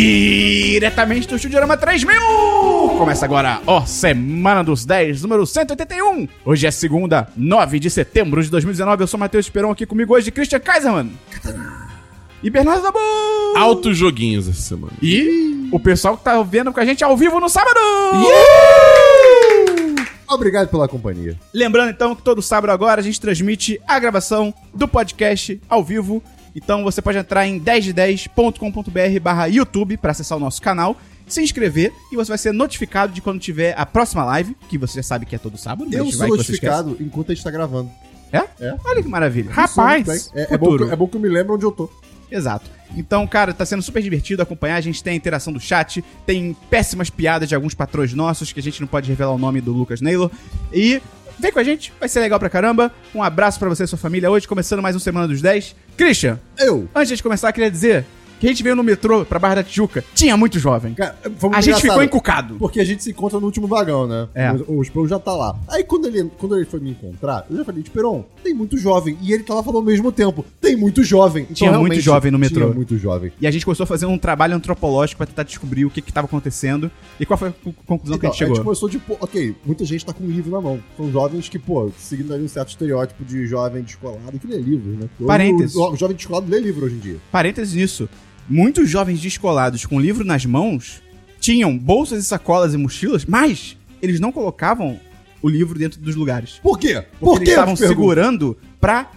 Diretamente do Estudiorama 3000! Começa agora, ó, Semana dos 10, número 181. Hoje é segunda, 9 de setembro de 2019. Eu sou Matheus Esperon, aqui comigo hoje, Christian Kaiserman. E Bernardo Dabu. Altos joguinhos essa semana. E o pessoal que tá vendo com a gente ao vivo no sábado! Obrigado pela companhia. Lembrando então que todo sábado agora a gente transmite a gravação do podcast ao vivo. Então você pode entrar em 10de10.com.br barra YouTube para acessar o nosso canal, se inscrever e você vai ser notificado de quando tiver a próxima live, que você já sabe que é todo sábado. Eu sou vai notificado enquanto a gente tá gravando. É? É. Olha que maravilha. Rapaz, é, é, bom que, é bom que eu me lembro onde eu tô. Exato. Então, cara, tá sendo super divertido acompanhar. A gente tem a interação do chat, tem péssimas piadas de alguns patrões nossos, que a gente não pode revelar o nome do Lucas Naylor. E vem com a gente, vai ser legal pra caramba. Um abraço pra você e sua família hoje, começando mais um Semana dos 10. Christian, Eu. antes de começar, queria dizer que a gente veio no metrô pra Barra da Tijuca. Tinha muito jovem. Cara, A gente ficou encucado. Porque a gente se encontra no último vagão, né? É. O, o Esperon já tá lá. Aí quando ele, quando ele foi me encontrar, eu já falei, Esperon, tem muito jovem. E ele tava falando ao mesmo tempo, tem muito jovem. Então, Tinha muito jovem no metrô. Tinha muito jovem. E a gente começou a fazer um trabalho antropológico pra tentar descobrir o que que tava acontecendo e qual foi a co- conclusão que a Então, gente a chegou. gente começou de, pô, ok, muita gente tá com um livro na mão. São jovens que, pô, seguindo ali um certo estereótipo de jovem descolado que lê livros, né? Parênteses. O, o jovem descolado lê livro hoje em dia. Parênteses nisso. Muitos jovens descolados com livro nas mãos tinham bolsas e sacolas e mochilas, mas eles não colocavam o livro dentro dos lugares. Por quê? Porque Por eles quê? estavam te pergunto. segurando pra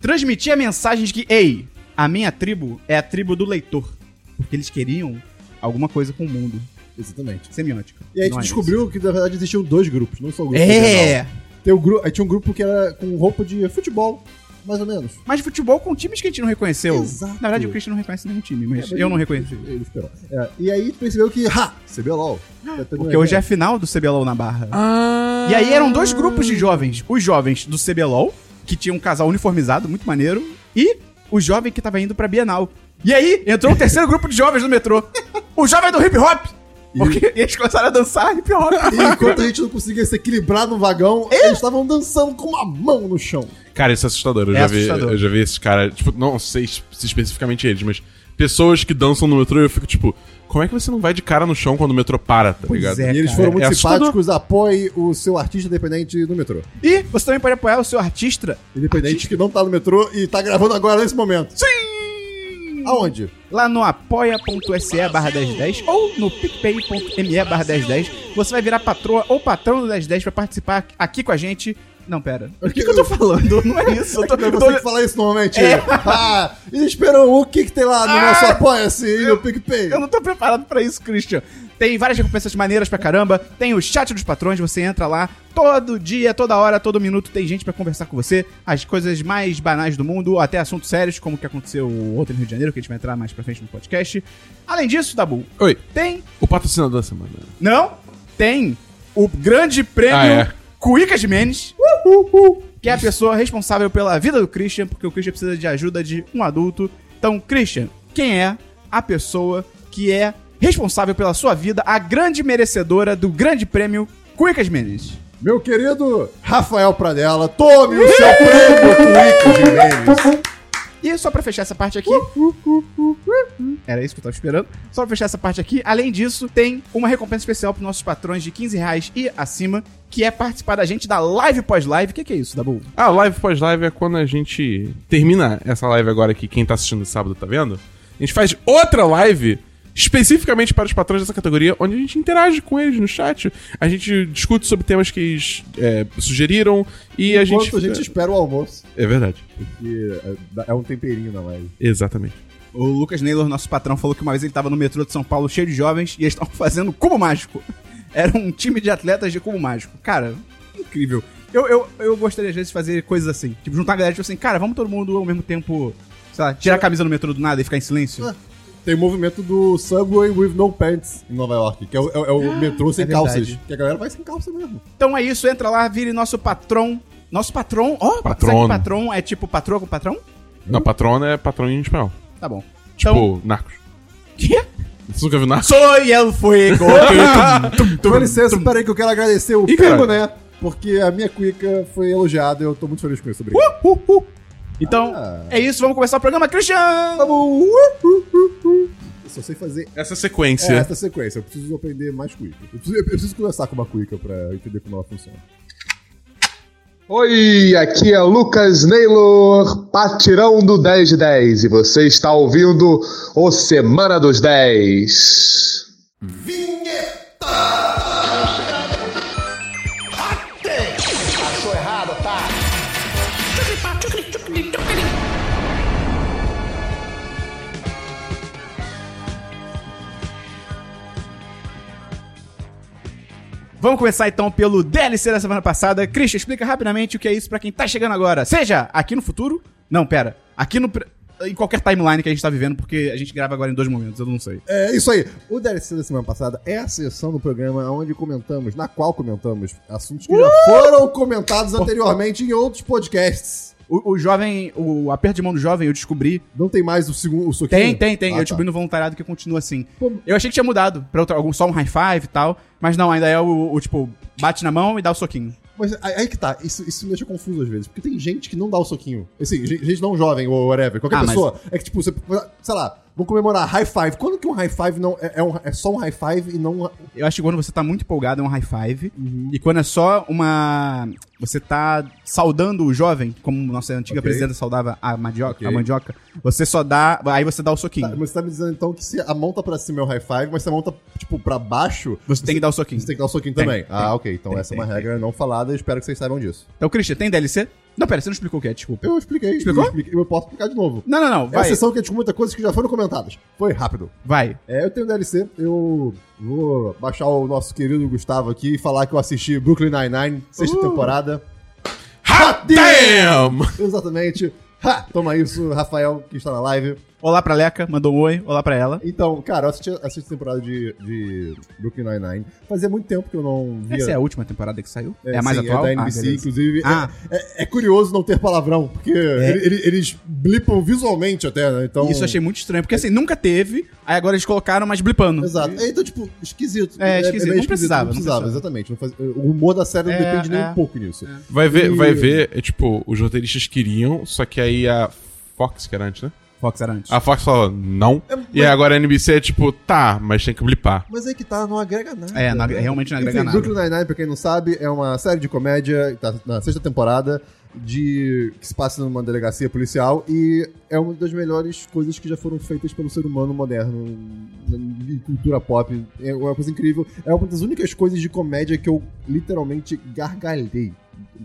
transmitir a mensagem de que, ei, a minha tribo é a tribo do leitor. Porque eles queriam alguma coisa com o mundo. Exatamente. Semiótica. E aí a Não gente é descobriu que, na verdade, existiam dois grupos, não só o grupo. É! Tem o gru... Aí tinha um grupo que era com roupa de futebol, mais ou menos. Mas futebol com times que a gente não reconheceu. Exato. Na verdade, o Christian não reconhece nenhum time, mas É, mas eu não ele- reconheci. Ele esperou. É, e aí percebeu que, ha, CBLOL. Tá Porque um hoje é a final do CBLOL na Barra. Ah. E aí eram dois grupos de jovens. Os jovens do CBLOL, que tinha um casal uniformizado, muito maneiro, e o jovem que tava indo pra Bienal. E aí entrou o terceiro grupo de jovens no metrô. O jovem do hip hop. Porque eles começaram a dançar hip hop. E enquanto a gente não conseguia se equilibrar no vagão, eles estavam dançando com uma mão no chão. Cara, isso é assustador. Eu, É já, assustador. Vi, eu já vi esses caras, tipo, não sei se especificamente eles, mas pessoas que dançam no metrô e eu fico tipo, como é que você não vai de cara no chão quando o metrô para, tá Pois ligado? é. e eles foram muito é simpáticos, apoie o seu artista independente no metrô. E você também pode apoiar o seu artista. Independente que não tá no metrô e tá gravando agora nesse momento. Sim! Aonde? Lá no apoia.se barra 1010 ou no picpay.me barra 1010. Você vai virar patroa ou patrão do 1010 pra participar aqui com a gente. Não, pera. O que, que eu tô falando? Não é isso. Eu tô, É você que fala isso normalmente. É. Ah, e esperam o que que tem lá no Ah, nosso Apoia-se e no PicPay. Eu não tô preparado pra isso, Christian. Tem várias recompensas maneiras pra caramba. Tem o chat dos patrões, você entra lá todo dia, toda hora, todo minuto tem gente pra conversar com você. As coisas mais banais do mundo, até assuntos sérios, como o que aconteceu ontem no Rio de Janeiro, que a gente vai entrar mais pra frente no podcast. Além disso, Dabu, Oi, tem. o patrocinador da semana. Não, tem o grande prêmio Ah, é. Cuicas Menes. Que é a pessoa responsável pela vida do Christian, porque o Christian precisa de ajuda de um adulto. Então, Christian, quem é a pessoa que é responsável pela sua vida, a grande merecedora do grande prêmio Cuicas Menes? Meu querido Rafael Pradella, tome o seu prêmio Cuica Memes. E só pra fechar essa parte aqui. Era isso que eu tava esperando. Só pra fechar essa parte aqui. Além disso, tem uma recompensa especial pros nossos patrões de 15 reais e acima, que é participar da gente da live pós-live. O que, que é isso, Dabu? Ah, live pós-live é quando a gente termina essa live agora que quem tá assistindo sábado tá vendo. A gente faz outra live especificamente para os patrões dessa categoria, onde a gente interage com eles no chat. A gente discute sobre temas que eles é, sugeriram e a gente. Enquanto a gente espera o almoço, É verdade. porque é- é um temperinho na live. Exatamente. O Lucas Naylor, nosso patrão, falou que uma vez ele tava no metrô de São Paulo cheio de jovens e eles estavam fazendo cubo mágico. Era um time de atletas de cubo mágico. Cara, incrível. Eu, eu, eu gostaria às vezes de fazer coisas assim. Tipo, juntar a galera tipo assim, cara, vamos todo mundo ao mesmo tempo, sei lá, tirar a camisa no metrô do nada e ficar em silêncio. Ah. Tem o movimento do Subway with no pants em Nova York, que é o, é o- é o metrô sem é calças. Que a galera vai sem calça mesmo. Então é isso, entra lá, vire nosso patrão. Nosso patrão, ó, sabe que patrão é tipo patroa com patrão? Na patrona é patrão em espanhol. Tá bom. Tipo, Então, Narcos. quê? Você nunca viu Narcos? Soy el fuego. Com licença, peraí que eu quero agradecer o Pingo, né? Porque a minha cuica foi elogiada e eu tô muito feliz com isso. Obrigado. Uh, uh. Então, Ah. é isso, vamos começar o programa, Christian! Vamos! Uh, uh, uh, uh. Eu só sei fazer Essa é, sequência. essa sequência. Eu preciso aprender mais Quicka. Eu preciso, eu preciso conversar com uma Quicka pra entender como ela funciona. Oi, aqui é Lucas Naylor, patirão do 10 de 10, e você está ouvindo o Semana dos 10. Vamos começar então pelo DLC da semana passada. Christian, explica rapidamente o que é isso pra quem tá chegando agora. Seja aqui no futuro. Não, pera. Aqui no. Em qualquer timeline que a gente tá vivendo, porque a gente grava agora em dois momentos, eu não sei. É isso aí. O DLC da semana passada é a sessão do programa onde comentamos, na qual comentamos assuntos que já foram comentados anteriormente em outros podcasts. O, o jovem, o aperto de mão do jovem, eu descobri. Não tem mais o segundo o soquinho? Tem, tem, tem. Ah, eu tá. descobri no voluntariado que continua assim. Pô, Eu achei que tinha mudado pra outro, algum, só um high five e tal. Mas não, ainda é o, o, tipo, bate na mão e dá o soquinho. Mas aí que tá, isso, isso me deixa confuso às vezes, porque tem gente que não dá o soquinho. Assim, gente não jovem ou whatever, qualquer Ah, mas- pessoa. É que tipo, você, sei lá, vamos comemorar high five. Quando que um high five não é, é um- é só um high five e não. Eu acho que quando você tá muito empolgado é um high five. E quando é só uma. Você tá saudando o jovem, como nossa antiga Ok. presidenta saudava a mandioca, Ok. a mandioca, você só dá. Aí você dá o Tá, soquinho. mas você tá me dizendo então que se a mão tá pra cima é o high five, mas se a mão tá, tipo, pra baixo, Você tem que dar o soquinho. você tem que dar o soquinho Tem, também. tem, ah, ok. Então tem, essa é uma regra não falada, eu espero que vocês saibam disso. Então, Christian, tem DLC? Não, pera, você não explicou o que é, desculpa. Eu expliquei. Explicou? Eu, expliquei, eu posso explicar de novo. Não, não, não, É a vai. sessão que a gente comenta coisas que já foram comentadas. Foi rápido. Vai. É, eu tenho DLC, eu vou baixar o nosso querido Gustavo aqui e falar que eu assisti Brooklyn Nine-Nine, sexta Uh. temporada. Hot damn! Exatamente. Ha! Toma isso, Rafael, que está na live. Olá pra Leca, mandou um oi. Olá pra ela. Então, cara, eu assisti a sexta temporada de, de Brooklyn Nine-Nine. Fazia muito tempo que eu não via. Essa é a última temporada que saiu? É, a mais sim, atual? É da NBC, Ah, inclusive. Ah. É, é- é curioso não ter palavrão, porque ele- ele- eles blipam visualmente até, né? Então. Isso eu achei muito estranho, porque assim, nunca teve, aí agora eles colocaram, mas blipando. Exato. É, então, tipo, esquisito. É, esquisito. Não precisava, Não não precisava, precisava. exatamente. Não faz- O humor da série não É, depende nem é. um pouco nisso. Vai ver, E- vai ver, é tipo, os roteiristas queriam, só que aí a Fox, que era antes, né? Fox era antes. A Fox falou, não. É, E aí agora a NBC é tipo, tá, mas tem que blipar. Mas aí que tá, não agrega nada. É, não realmente não agrega Enfim, nada. Brooklyn Nine-Nine, pra quem não sabe, é uma série de comédia, tá na sexta temporada, de que se passa numa delegacia policial e é uma das melhores coisas que já foram feitas pelo ser humano moderno em cultura pop. É uma coisa incrível. É uma das únicas coisas de comédia que eu literalmente gargalhei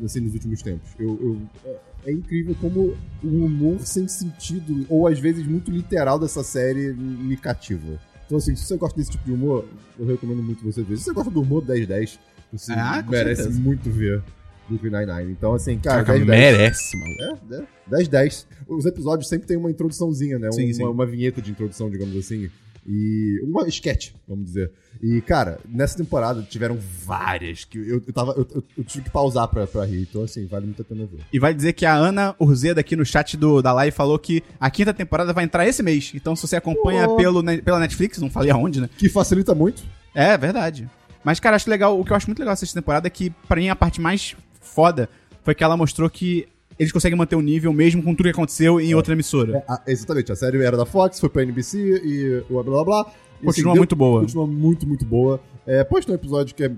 assim, nos últimos tempos. Eu, eu- é- é incrível como o humor sem sentido, ou às vezes muito literal dessa série, me cativa. Então, assim, se você gosta desse tipo de humor, eu recomendo muito você ver. Se você gosta do humor 10-10, você Ah, merece certeza. muito ver Brooklyn Nine-Nine. Então, assim, cara, Caraca, 10-10. merece, mano. É, é, 10-10. Os episódios sempre tem uma introduçãozinha, né? Sim, uma, sim. uma vinheta de introdução, digamos assim. E uma sketch, vamos dizer. E, cara, nessa temporada tiveram várias que eu, eu, tava, eu, eu- eu tive que pausar pra, pra rir. Então, assim, vale muito a pena ver. E vai dizer que a Ana Urzeda aqui no chat do, da live falou que a quinta temporada vai entrar esse mês. Então, se você acompanha pelo, ne- pela Netflix, não falei aonde, né? Que facilita muito. É, verdade. Mas, cara, acho legal. O que eu acho muito legal dessa temporada é que, pra mim, a parte mais foda foi que ela mostrou que eles conseguem manter o nível mesmo com tudo que aconteceu em outra emissora. É, exatamente, a série era da Fox, foi pra NBC e blá blá blá. E, assim, Continua deu- muito boa. Continua muito, muito boa. É, pode ter um episódio que é,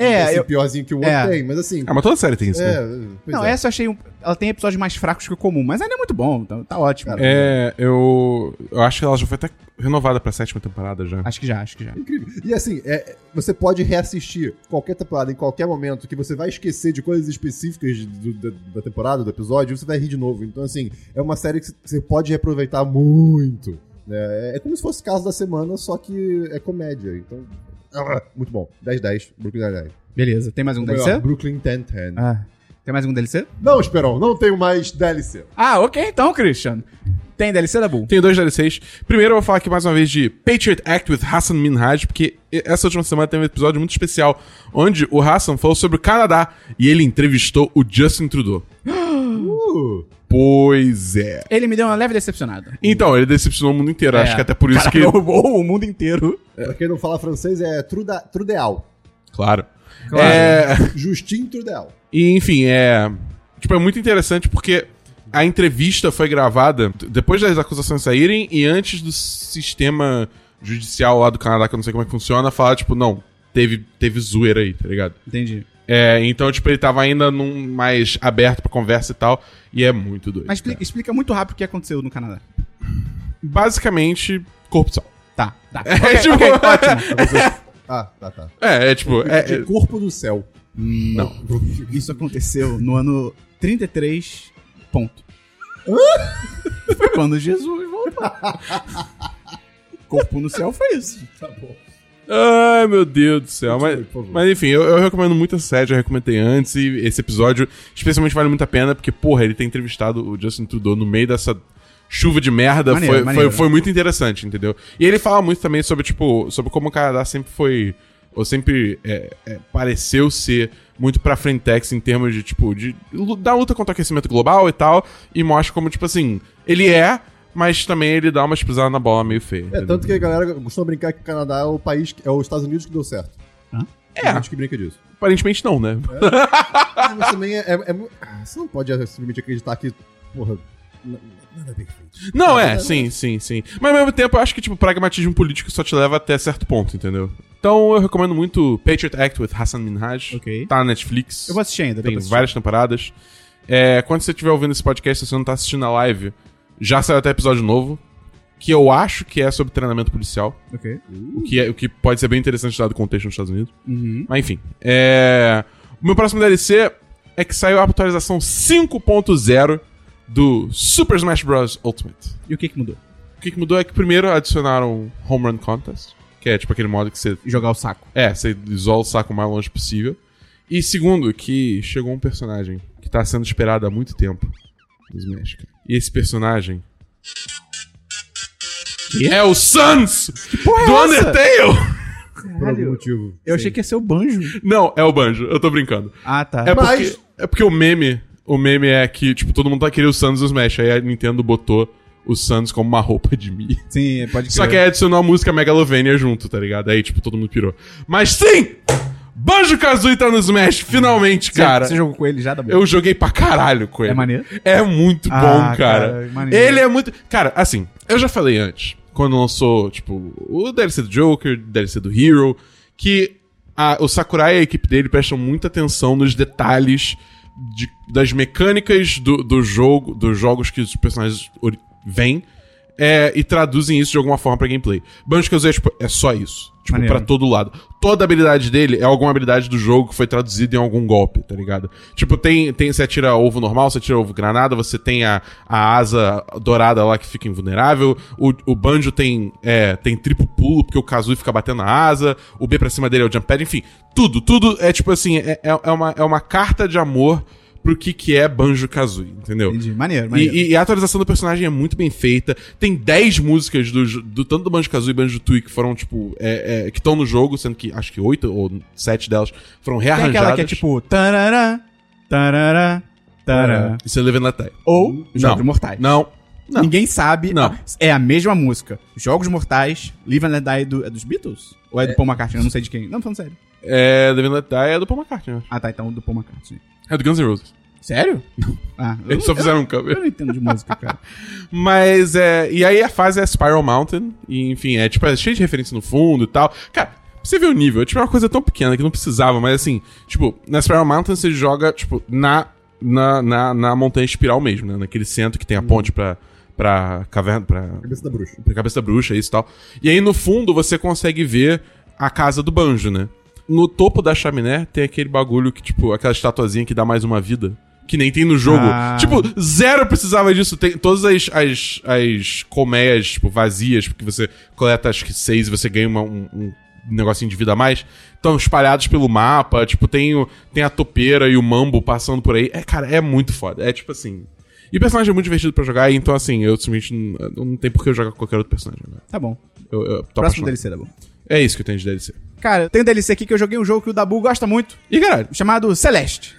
É, assim, eu- piorzinho que o outro é. tem, mas assim. Ah, mas toda série tem isso, né? é, pois não, é. essa eu achei. um- ela tem episódios mais fracos que o comum, mas ainda é muito bom, então tá ótimo. Cara, É, eu, eu acho que ela já foi até renovada pra sétima temporada já. Acho que já, acho que já. Incrível. E assim, é, você pode reassistir qualquer temporada em qualquer momento que você vai esquecer de coisas específicas do- da, da temporada, do episódio, e você vai rir de novo. Então, assim, é uma série que você pode reaproveitar muito. né? É, é como se fosse caso da semana, só que é comédia. Então, muito bom. 10-10, Brooklyn Nine-Nine. Beleza, tem mais um Ou melhor, DLC? Brooklyn 10-10. Ah, tem mais um DLC? Não, Esperão, não tenho mais DLC. Ah, ok então, Christian. Tem DLC da Bull? Tenho dois DLCs. Primeiro eu vou falar aqui mais uma vez de Patriot Act with Hassan Minhaj, porque essa última semana teve um episódio muito especial, onde o Hassan falou sobre o Canadá e ele entrevistou o Justin Trudeau. Uh, Pois é. Ele me deu uma leve decepcionada. Então, ele decepcionou o mundo inteiro. Acho É. que até por isso Cara, que. roubou o mundo inteiro. pra quem não fala francês, é Truda, Trudeal. Claro. Claro. É, Justin Trudeal. E, enfim, é. Tipo, é muito interessante porque a entrevista foi gravada depois das acusações saírem e antes do sistema judicial lá do Canadá, que eu não sei como é que funciona, falar, tipo, não, teve, teve zoeira aí, tá ligado? Entendi. É, então, tipo, ele tava ainda num mais aberto pra conversa e tal, e é muito doido. Mas explica, explica muito rápido o que aconteceu no Canadá. Basicamente, corrupção. Tá, tá. É, Ok, tipo- ok, ótimo. Ah, tá, tá. É, é tipo, é, De é- corpo do céu. Não. Isso aconteceu no ano 33, ponto. Foi quando Jesus voltou. Corpo no céu foi isso. Tá bom. Ai, meu Deus do céu. Mas, mas enfim, eu, eu recomendo muito essa série, já recomendei antes, e esse episódio especialmente vale muito a pena, porque, porra, ele tem entrevistado o Justin Trudeau no meio dessa chuva de merda. Maneiro, foi, maneiro. Foi, foi muito interessante, entendeu? E ele fala muito também sobre, tipo, sobre como o Canadá sempre foi. Ou sempre é, é, pareceu ser muito pra frentex em termos de, tipo, de, da luta contra o aquecimento global e tal. E mostra como, tipo assim, ele é, mas também ele dá umas pisadas na bola meio feia. É, tanto que a galera costuma brincar que o Canadá é o país, que- é os Estados Unidos que deu certo. Hã? Tem gente que brinca disso. Aparentemente não, né? Ah, Mas também é, é- é ah, Você não pode simplesmente acreditar que, porra, nada é perfeito. Não, é, Nada- sim, sim, sim. Mas ao mesmo tempo, eu acho que, tipo, pragmatismo político só te leva até certo ponto, entendeu? Então eu recomendo muito Patriot Act with Hassan Minhaj. Ok. Tá na Netflix. Eu vou assistir ainda. Tem várias temporadas. É, quando você estiver ouvindo esse podcast, se você não tá assistindo a live, já saiu até episódio novo. Que eu acho que é sobre treinamento policial. Ok. O que, é, o que pode ser bem interessante dado o contexto nos Estados Unidos. Uhum. Mas enfim. É... O meu próximo DLC é que saiu a atualização 5.0 do Super Smash Bros. Ultimate. E o que que mudou? O que, que mudou é que primeiro adicionaram Home Run Contest, que é tipo aquele modo que você. Jogar o saco. É, você isola o saco o mais longe possível. E segundo, que chegou um personagem que tá sendo esperado há muito tempo no Smash. cara. E esse personagem. É o Sans porra é do essa? Undertale! Por algum motivo. Eu achei que ia ser o Banjo. Não, é o Banjo, eu tô brincando. Ah, tá. É Mas- porque, é porque o meme. O meme é que, tipo, todo mundo tá querendo o Sans do Smash. Aí a Nintendo botou o Sans como uma roupa de Mi. Sim, pode Só crer. que aí adicionou a música Megalovania junto, tá ligado? Aí, tipo, todo mundo pirou. Mas sim! Banjo Kazooie tá no Smash, finalmente, cara. Você jogou com ele já, da Eu joguei pra caralho com ele. É maneiro? É muito Ah, bom, cara. cara, maneiro. ele é muito. Cara, assim, eu já falei antes, quando lançou, tipo, o DLC do Joker, o DLC do Hero, que a- o Sakurai e a equipe dele prestam muita atenção nos detalhes de- das mecânicas do, do jogo, dos jogos que os personagens vêm. É, e traduzem isso de alguma forma pra gameplay. Banjo Kazooie é, tipo, é só isso. Tipo, Maneiro. pra todo lado. Toda habilidade dele é alguma habilidade do jogo que foi traduzida em algum golpe, tá ligado? Tipo, tem, tem você atira ovo normal, você atira ovo granada, você tem a, a asa dourada lá que fica invulnerável, o, o Banjo tem, é, tem triplo pulo, porque o Kazooie fica batendo na asa, o B pra cima dele é o jump pad, enfim. Tudo, tudo é tipo assim, é, é, é uma, é uma carta de amor pro que que é Banjo Kazooie, entendeu? Entendi. Maneiro, maneiro. e- e a atualização do personagem é muito bem feita. Tem 10 músicas do, do tanto do Banjo Kazooie e Banjo Tooie que foram, tipo, é, é, que estão no jogo, sendo que acho que 8 ou 7 delas foram Tem rearranjadas. aquela que é tipo... Tarará, tarará, tarará. Isso é Live and Let Die. Ou Jogos. Mortais. Não. Não. Ninguém sabe. Não. É a mesma música. Jogos Mortais, Live and Let Die do, é dos Beatles? Ou é do Paul McCartney? Eu não sei de quem. Não, falando sério. É, Live and Let Die é do Paul McCartney. Ah, tá. Então do Paul McCartney. É do Guns N' Roses. Sério? Ah, Eles só fizeram um eu, cover. eu não entendo de música, cara. Mas é. E aí a fase é Spiral Mountain. E enfim, é tipo, é cheio de referência no fundo e tal. Cara, você ver o nível, é tipo uma coisa tão pequena que não precisava, mas assim, tipo, na Spiral Mountain você joga, tipo, na, na, na, na montanha espiral mesmo, né? Naquele centro que tem a ponte pra, pra caverna. Pra, Cabeça da bruxa. pra cabeça da bruxa, isso e tal. E aí no fundo você consegue ver a casa do banjo, né? No topo da chaminé tem aquele bagulho que, tipo, aquela estatuazinha que dá mais uma vida. Que nem tem no jogo. Ah. Tipo, zero precisava disso. Tem todas as, as, as colmeias, tipo, vazias, porque você coleta acho que seis e você ganha uma- um, um negocinho de vida a mais. Estão espalhados pelo mapa. Tipo, tem, o, tem a topeira e o mambo passando por aí. É, cara, é muito foda. É tipo assim. E o personagem é muito divertido pra jogar, então assim, eu simplesmente não, não tem por que eu jogar com qualquer outro personagem. Né? Tá bom. Eu, eu Próximo. DLC, tá bom. É isso que eu tenho de DLC. Cara, tem um DLC aqui que eu joguei um jogo que o Dabu gosta muito, E caralho, chamado Celeste.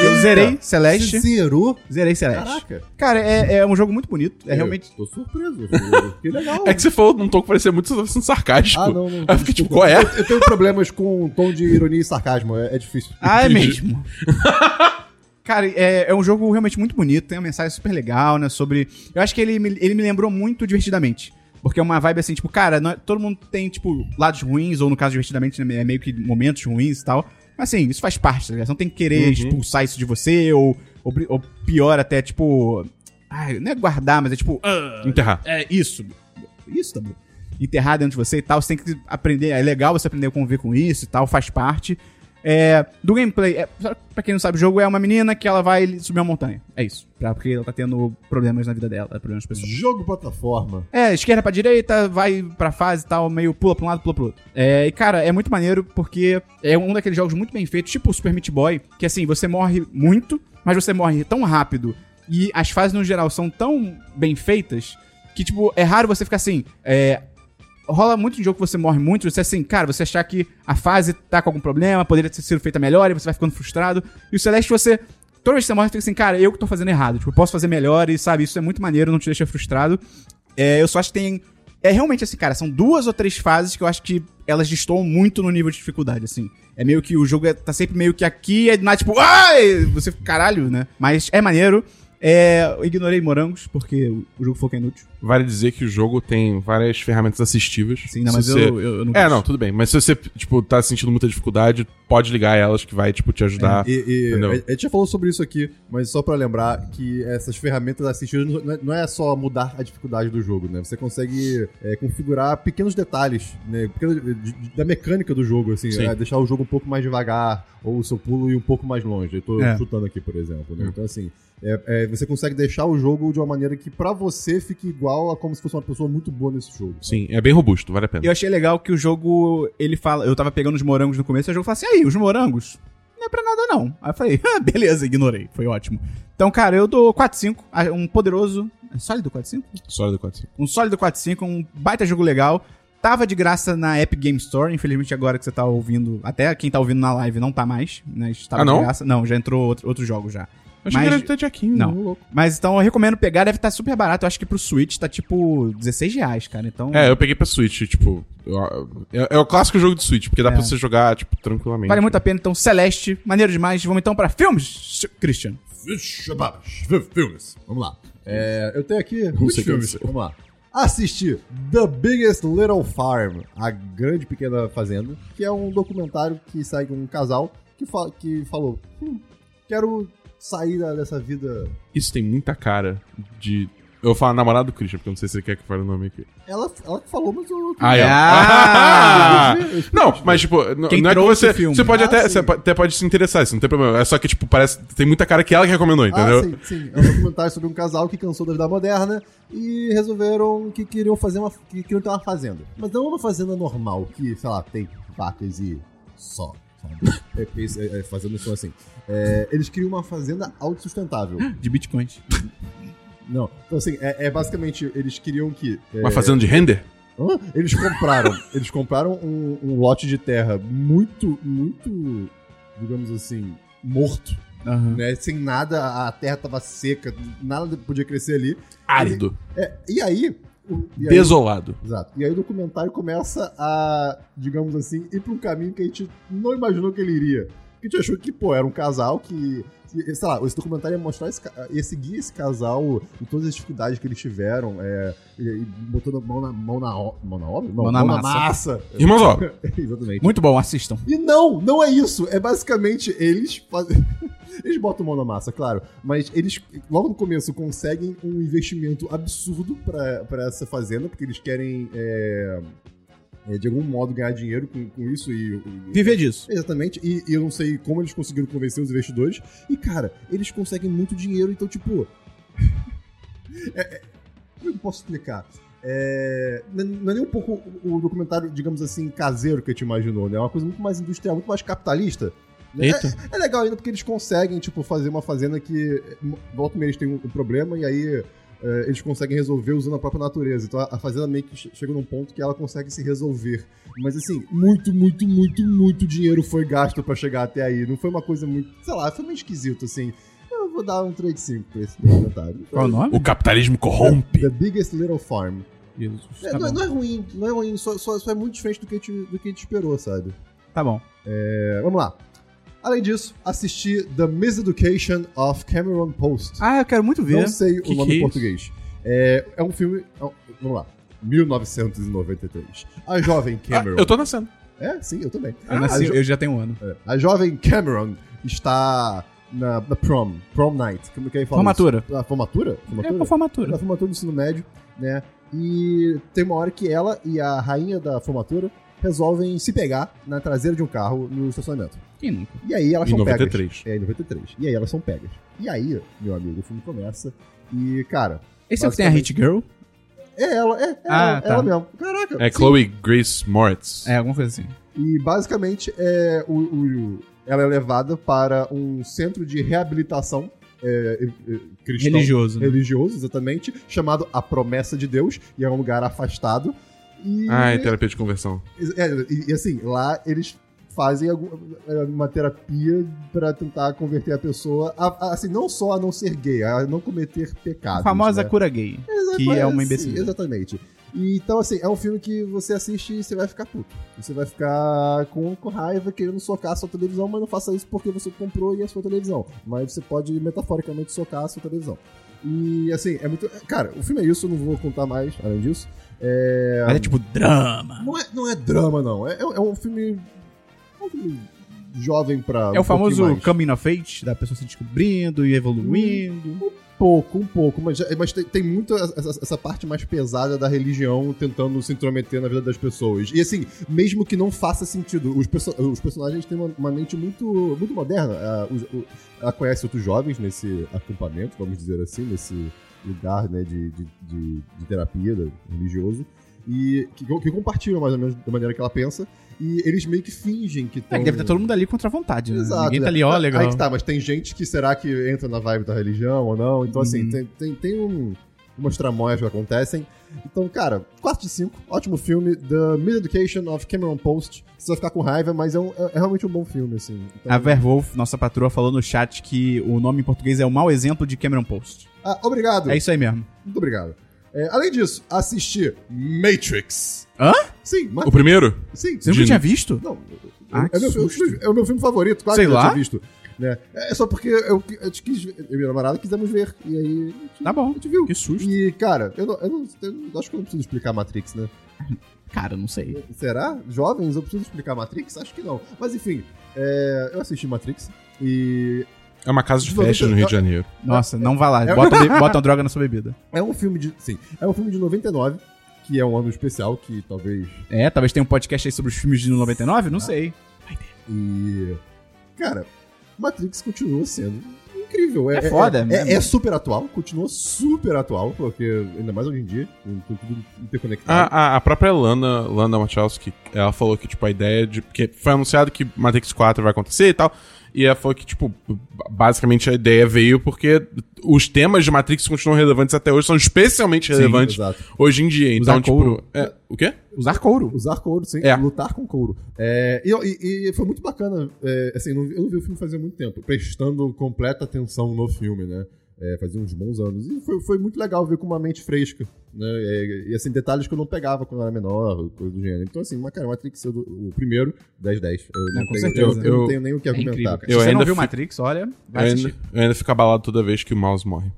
Eu zerei Celeste. Você zerou? Zerei Celeste. Caraca. Cara, é, é um jogo muito bonito. É realmente. Eu tô surpreso. que legal. é que você falou num tom que parecia muito sendo sarcástico. Ah, não, não. Aí eu fiquei tipo, qual é? Eu, eu tenho problemas com um tom de ironia e sarcasmo. É, é difícil. Ah, é mesmo. Cara, é, é um jogo realmente muito bonito, tem uma mensagem super legal, né? Sobre. Eu acho que ele, me- ele me lembrou muito divertidamente. Porque é uma vibe assim, tipo, cara, não é- todo mundo tem, tipo, lados ruins, ou no caso, divertidamente, né, é meio que momentos ruins e tal. Mas assim, isso faz parte, tá ligado? Você não tem que querer expulsar isso de você, ou, ou, ou pior, até, tipo. Ai, não é guardar, mas é tipo. ah, Enterrar. é isso. Isso, bom. Enterrar dentro de você e tal. Você tem que aprender. É legal você aprender a conviver com isso e tal, faz parte. É, do gameplay, é, pra quem não sabe, o jogo é uma menina que ela vai subir uma montanha. É isso. Pra, porque ela tá tendo problemas na vida dela, problemas pessoais. Jogo plataforma. É, esquerda pra direita, vai pra fase e tal, meio pula pra um lado, pula pro outro. É, e cara, é muito maneiro porque é um daqueles jogos muito bem feitos, tipo o Super Meat Boy, que assim, você morre muito, mas você morre tão rápido e as fases no geral são tão bem feitas que, tipo, é raro você ficar assim, é, rola muito em jogo que você morre muito, você assim, cara, você achar que a fase tá com algum problema, poderia ter sido feita melhor, e você vai ficando frustrado. E o Celeste, você. Toda vez que você morre, você fica assim, cara, eu que tô fazendo errado. Tipo, eu posso fazer melhor e, sabe, isso é muito maneiro, não te deixa frustrado. É, eu só acho que tem. É realmente assim, cara, são duas ou três fases que eu acho que elas destoam muito no nível de dificuldade, assim. É meio que o jogo é- tá sempre meio que aqui, é nada tipo, ai! Você caralho, né? Mas é maneiro. É, eu ignorei morangos, porque o jogo falou que é inútil. Vale dizer que o jogo tem várias ferramentas assistivas. Sim, não, mas você- eu, eu, eu não É, quis. não, tudo bem. Mas se você, tipo, tá sentindo muita dificuldade, pode ligar elas que vai, tipo, te ajudar. E, e entendeu? a, gente já falou sobre isso aqui, mas só pra lembrar que essas ferramentas assistidas não é, não é só mudar a dificuldade do jogo, né? Você consegue é, configurar pequenos detalhes, né? Pequenos- de- de- da mecânica do jogo, assim, Sim. é, deixar o jogo um pouco mais devagar, ou o seu pulo ir um pouco mais longe. Eu tô É. chutando aqui, por exemplo, né? Hum. Então, assim, é- é, você consegue deixar o jogo de uma maneira que pra você fique igual a como se fosse uma pessoa muito boa nesse jogo. Sim, é bem robusto, vale a pena. Eu achei legal que o jogo, ele fala. Eu tava pegando os morangos no começo, e o jogo fala assim: aí, os morangos? Não é pra nada, não. Aí eu falei, ah, beleza, ignorei. Foi ótimo. Então, cara, eu dou 4-5, ah, um poderoso. É sólido 4-5? Sólido 4 Um sólido 4-5, um baita jogo legal. Tava de graça na Epic Game Store, infelizmente agora que você tá ouvindo, até quem tá ouvindo na live não tá mais, né? Estava Ah, não? de graça. Não, já entrou outro, outro jogo já. Achei Mas- que era dia 15, Não. louco. Mas então eu recomendo pegar, deve estar super barato. Eu acho que pro Switch tá tipo 16 reais, cara. Então. É, eu peguei pra Switch, tipo. eu- É, é o clássico jogo de Switch, porque dá É. pra você jogar, tipo, tranquilamente. Vale muito a pena. Então, Celeste, maneiro demais. Vamos então pra filmes, Christian. Filmes. Vamos lá. É, eu tenho aqui muitos filmes. aconteceu. Vamos lá. Assistir The Biggest Little Farm, A Grande Pequena Fazenda, que é um documentário que segue um casal que, fa que falou: "Hum, quero sair dessa vida. Isso tem muita cara de. Eu vou falar namorado do Christian, porque eu não sei se ele quer que eu fale o nome aqui. Ela, ela que falou, mas eu. Ah, é. Ah! não, mas tipo, Quem não é que você. filme? Você pode Ah, até, sim. você até pode se interessar, isso não tem problema. É só que, tipo, parece. Tem muita cara que ela que recomendou, entendeu? Ah, sim, sim. É um documentário sobre um casal que cansou da vida moderna e resolveram que queriam fazer uma. que queriam ter uma fazenda. Mas não uma fazenda normal, que, sei lá, tem vacas e só. Sabe? É, é, é, fazendas são assim. É, eles queriam uma fazenda autossustentável. De bitcoins. Não. Então, assim, é, é basicamente, eles queriam que. é, Uma fazenda de render? Hã? Eles compraram. eles compraram um, um lote de terra muito, muito, digamos assim, morto. Aham. Né? Sem nada, a terra tava seca, nada podia crescer ali. Árido. É, e aí. Aí- Desolado. Exato. E aí o documentário começa a, digamos assim, ir pra um caminho que a gente não imaginou que ele iria. Que a gente achou que, pô, era um casal que. Que, Sei lá, esse documentário ia mostrar esse, ia seguir esse casal e todas as dificuldades que eles tiveram, é, e, e botando mão na, mão na, mão na obra? Não, Mão na massa. Irmãos, ó. Exatamente. Muito bom, assistam. E não, não é isso. É basicamente eles fazem. Eles botam mão na massa, claro. Mas eles, logo no começo, conseguem um investimento absurdo pra, pra essa fazenda, porque eles querem, é, é, de algum modo, ganhar dinheiro com, com isso e. e- Viver disso. Exatamente, e, e eu não sei como eles conseguiram convencer os investidores. E, cara, eles conseguem muito dinheiro, então, tipo. é- é- como é que eu posso explicar? É, não não é nem um pouco o documentário, digamos assim, caseiro que a gente imaginou, né? É uma coisa muito mais industrial, muito mais capitalista. né? É, é legal ainda porque eles conseguem, tipo, fazer uma fazenda que volta e meia eles têm um, um problema e aí é, eles conseguem resolver usando a própria natureza. Então a, a fazenda meio que che- chega num ponto que ela consegue se resolver. Mas assim, muito, muito, muito, muito dinheiro foi gasto pra chegar até aí. Não foi uma coisa muito, sei lá, foi meio esquisito, assim. Eu vou dar um 3 de 5 pra esse documentário. Qual o nome? O capitalismo corrompe. The Biggest Little Farm. Jesus, É, tá não, bom. não é ruim, não é ruim, só, só, só é muito diferente do que a gente, do que a gente esperou, sabe? Tá bom. É, vamos lá. Além disso, assisti The Miseducation of Cameron Post. Ah, eu quero muito ver. Não sei Que o nome é em isso? português. É, é um filme. é Vamos lá. 1993. A jovem Ah, Cameron. eu tô nascendo. É, sim, eu também. Eu, nasci- a, jo- eu já tenho um ano. é, a jovem Cameron está na, na prom, prom night. Como que é que fala Formatura. isso? A formatura? É Formatura? pra formatura. Na formatura do ensino médio, né? E tem uma hora que ela e a rainha da formatura resolvem se pegar na traseira de um carro no estacionamento. Quem nunca? E aí elas Em são 93. pegas. É, em 93. E aí elas são pegas. E aí, meu amigo, o filme começa e, cara, Esse é o que tem a Hit Girl? é ela, é, é Ah, ela, tá. ela mesmo. Caraca. É sim. Chloe Grace Moritz. É, alguma coisa assim. E basicamente é o, o- ela é levada para um centro de reabilitação é, é, é, cristão. Religioso, né? Religioso, exatamente, chamado A Promessa de Deus, e é um lugar afastado. E, Ah, é terapia de conversão. é, e, e assim, lá eles fazem uma terapia para tentar converter a pessoa, a, a, assim, não só a não ser gay, a não cometer pecados. A famosa né? cura gay. Exato, que é uma imbecil. exatamente. E, então, assim, é um filme que você assiste e você vai ficar puto. Você vai ficar com, com raiva, querendo socar a sua televisão, mas não faça isso porque você comprou e é a sua televisão. Mas você pode, metaforicamente, socar a sua televisão. E, assim, é muito... Cara, o filme é isso, eu não vou contar mais, além disso. É... Mas é tipo drama. Não, é, não é drama, não. É, é um filme... É um filme jovem pra... É o um pouquinho famoso coming of age, da pessoa se descobrindo e evoluindo. Um pouco, um pouco, mas, mas tem, tem muito essa, essa parte mais pesada da religião tentando se intrometer na vida das pessoas. E assim, mesmo que não faça sentido, os, perso- os personagens têm uma, uma mente muito, muito moderna. Os- o- ela conhece outros jovens nesse acampamento, vamos dizer assim, nesse lugar né, de, de, de- de terapia religioso. E que, que compartilham mais ou menos da maneira que ela pensa. E eles meio que fingem que É, estão. que deve estar todo mundo ali contra a vontade, né? Exato. Ninguém tá né? ali, ó, Aí legal. que tá, mas tem gente que será que entra na vibe da religião ou não. Então, assim, Uhum. tem, tem, tem um, umas tramóias que acontecem. Então, cara, 4 de 5, ótimo filme. The Miseducation of Cameron Post. Você vai ficar com raiva, mas é, um- é- é realmente um bom filme, assim. Então- A Verwolf, nossa patroa, falou no chat que o nome em português é o mau exemplo de Cameron Post. Ah, obrigado. É isso aí mesmo. Muito obrigado. É, além disso, assisti Matrix. Hã? Sim, O Matrix. primeiro? Sim. Você nunca De- tinha visto? Não, Ah, é, meu, filme- é o meu filme favorito, claro Sei que eu lá. tinha visto. Né? É só porque eu, eu quis, eu e minha namorada quisemos ver. E aí. Tá bom. A gente viu. Que susto. E, cara, eu, não, eu, não, eu acho que eu não preciso explicar Matrix, né? Cara, não sei. Será? Jovens, eu preciso explicar Matrix? Acho que não. Mas enfim, é, eu assisti Matrix e É uma casa de festa no Rio de Janeiro. Nossa, não vá lá. É- Bota, de- uma droga na sua bebida. é um filme de. Sim, é um filme de 99, que é um ano especial, que talvez. É, talvez tenha um podcast aí sobre os filmes de 99, não sei. E. Cara, Matrix continua sendo incrível. É foda, é, né? é, é super atual, continua super atual, porque ainda mais hoje em dia, com com tudo interconectado. A, a, a própria Lana, Lana Wachowski, ela falou que, tipo, a ideia de... Porque foi anunciado que Matrix 4 vai acontecer e tal. E ela falou que, tipo, basicamente a ideia veio porque os temas de Matrix continuam relevantes até hoje, são especialmente relevantes exato. hoje em dia. Então, Usar couro. tipo... É, o quê? Usar couro. Usar couro, sim. É. Lutar com couro. É, e, e- e foi muito bacana. é, assim, eu não vi o filme fazia muito tempo, prestando completa atenção no filme, né? É, fazia uns bons anos. E foi, foi muito legal ver com uma mente fresca. Né? É, e assim, detalhes que eu não pegava quando eu era menor, coisa do gênero. Então, assim, mas, cara, Matrix, eu- o primeiro, 10-10. Eu, não É, tenho- certeza. eu- eu não Eu- tenho nem o que É argumentar. incrível. Eu Se você não ainda viu fico- Matrix, olha, Eu vai ainda, assistir. eu ainda fico abalado toda vez que o mouse morre.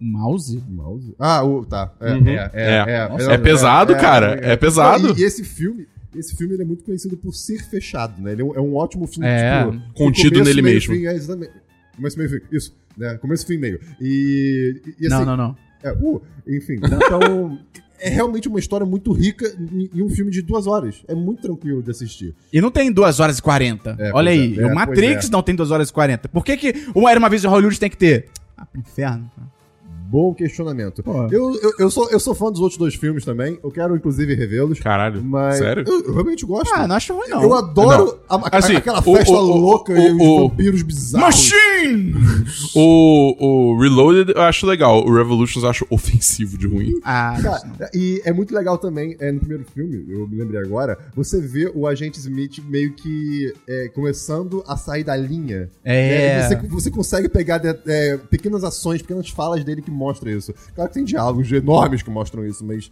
Mouse? Mouse? Ah, o, tá. É, Uhum. é, é, É. é, Nossa, é pesado, cara, é pesado. E, e esse filme, esse filme ele é muito conhecido por ser fechado, né? Ele é um, é um ótimo filme, É. tipo, Contido começo, nele meio, mesmo. Fim, é, exatamente. Começo, meio, fim. Isso, né? Começo, fim, meio. E, e, e não, assim, não, não. é, uh, enfim, então... É realmente uma história muito rica e um filme de duas horas. É muito tranquilo de assistir. E não tem 2 horas e 40. É, Olha aí. é, é, o Matrix pois não tem 2 horas e 40. Por que, que uma Era uma vez em Hollywood tem que ter? Ah, pro inferno. cara. Bom questionamento. Eu, eu, eu, sou, eu sou fã dos outros dois filmes também. Eu quero, inclusive, revê-los. Caralho. Mas Sério? Eu, eu realmente gosto. Ah, não acho ruim, não. Eu adoro a- a- Assim, aquela festa o- o- louca o- e os vampiros bizarros. Machine! O, o Reloaded eu acho legal, o Revolutions eu acho ofensivo de ruim. Ah, Cara, e é muito legal também, é, no primeiro filme, eu me lembrei agora, você vê o agente Smith meio que é, começando a sair da linha. É. É, você, você consegue pegar de- é, pequenas ações, pequenas falas dele que mostra isso. Claro que tem diálogos enormes que mostram isso, mas.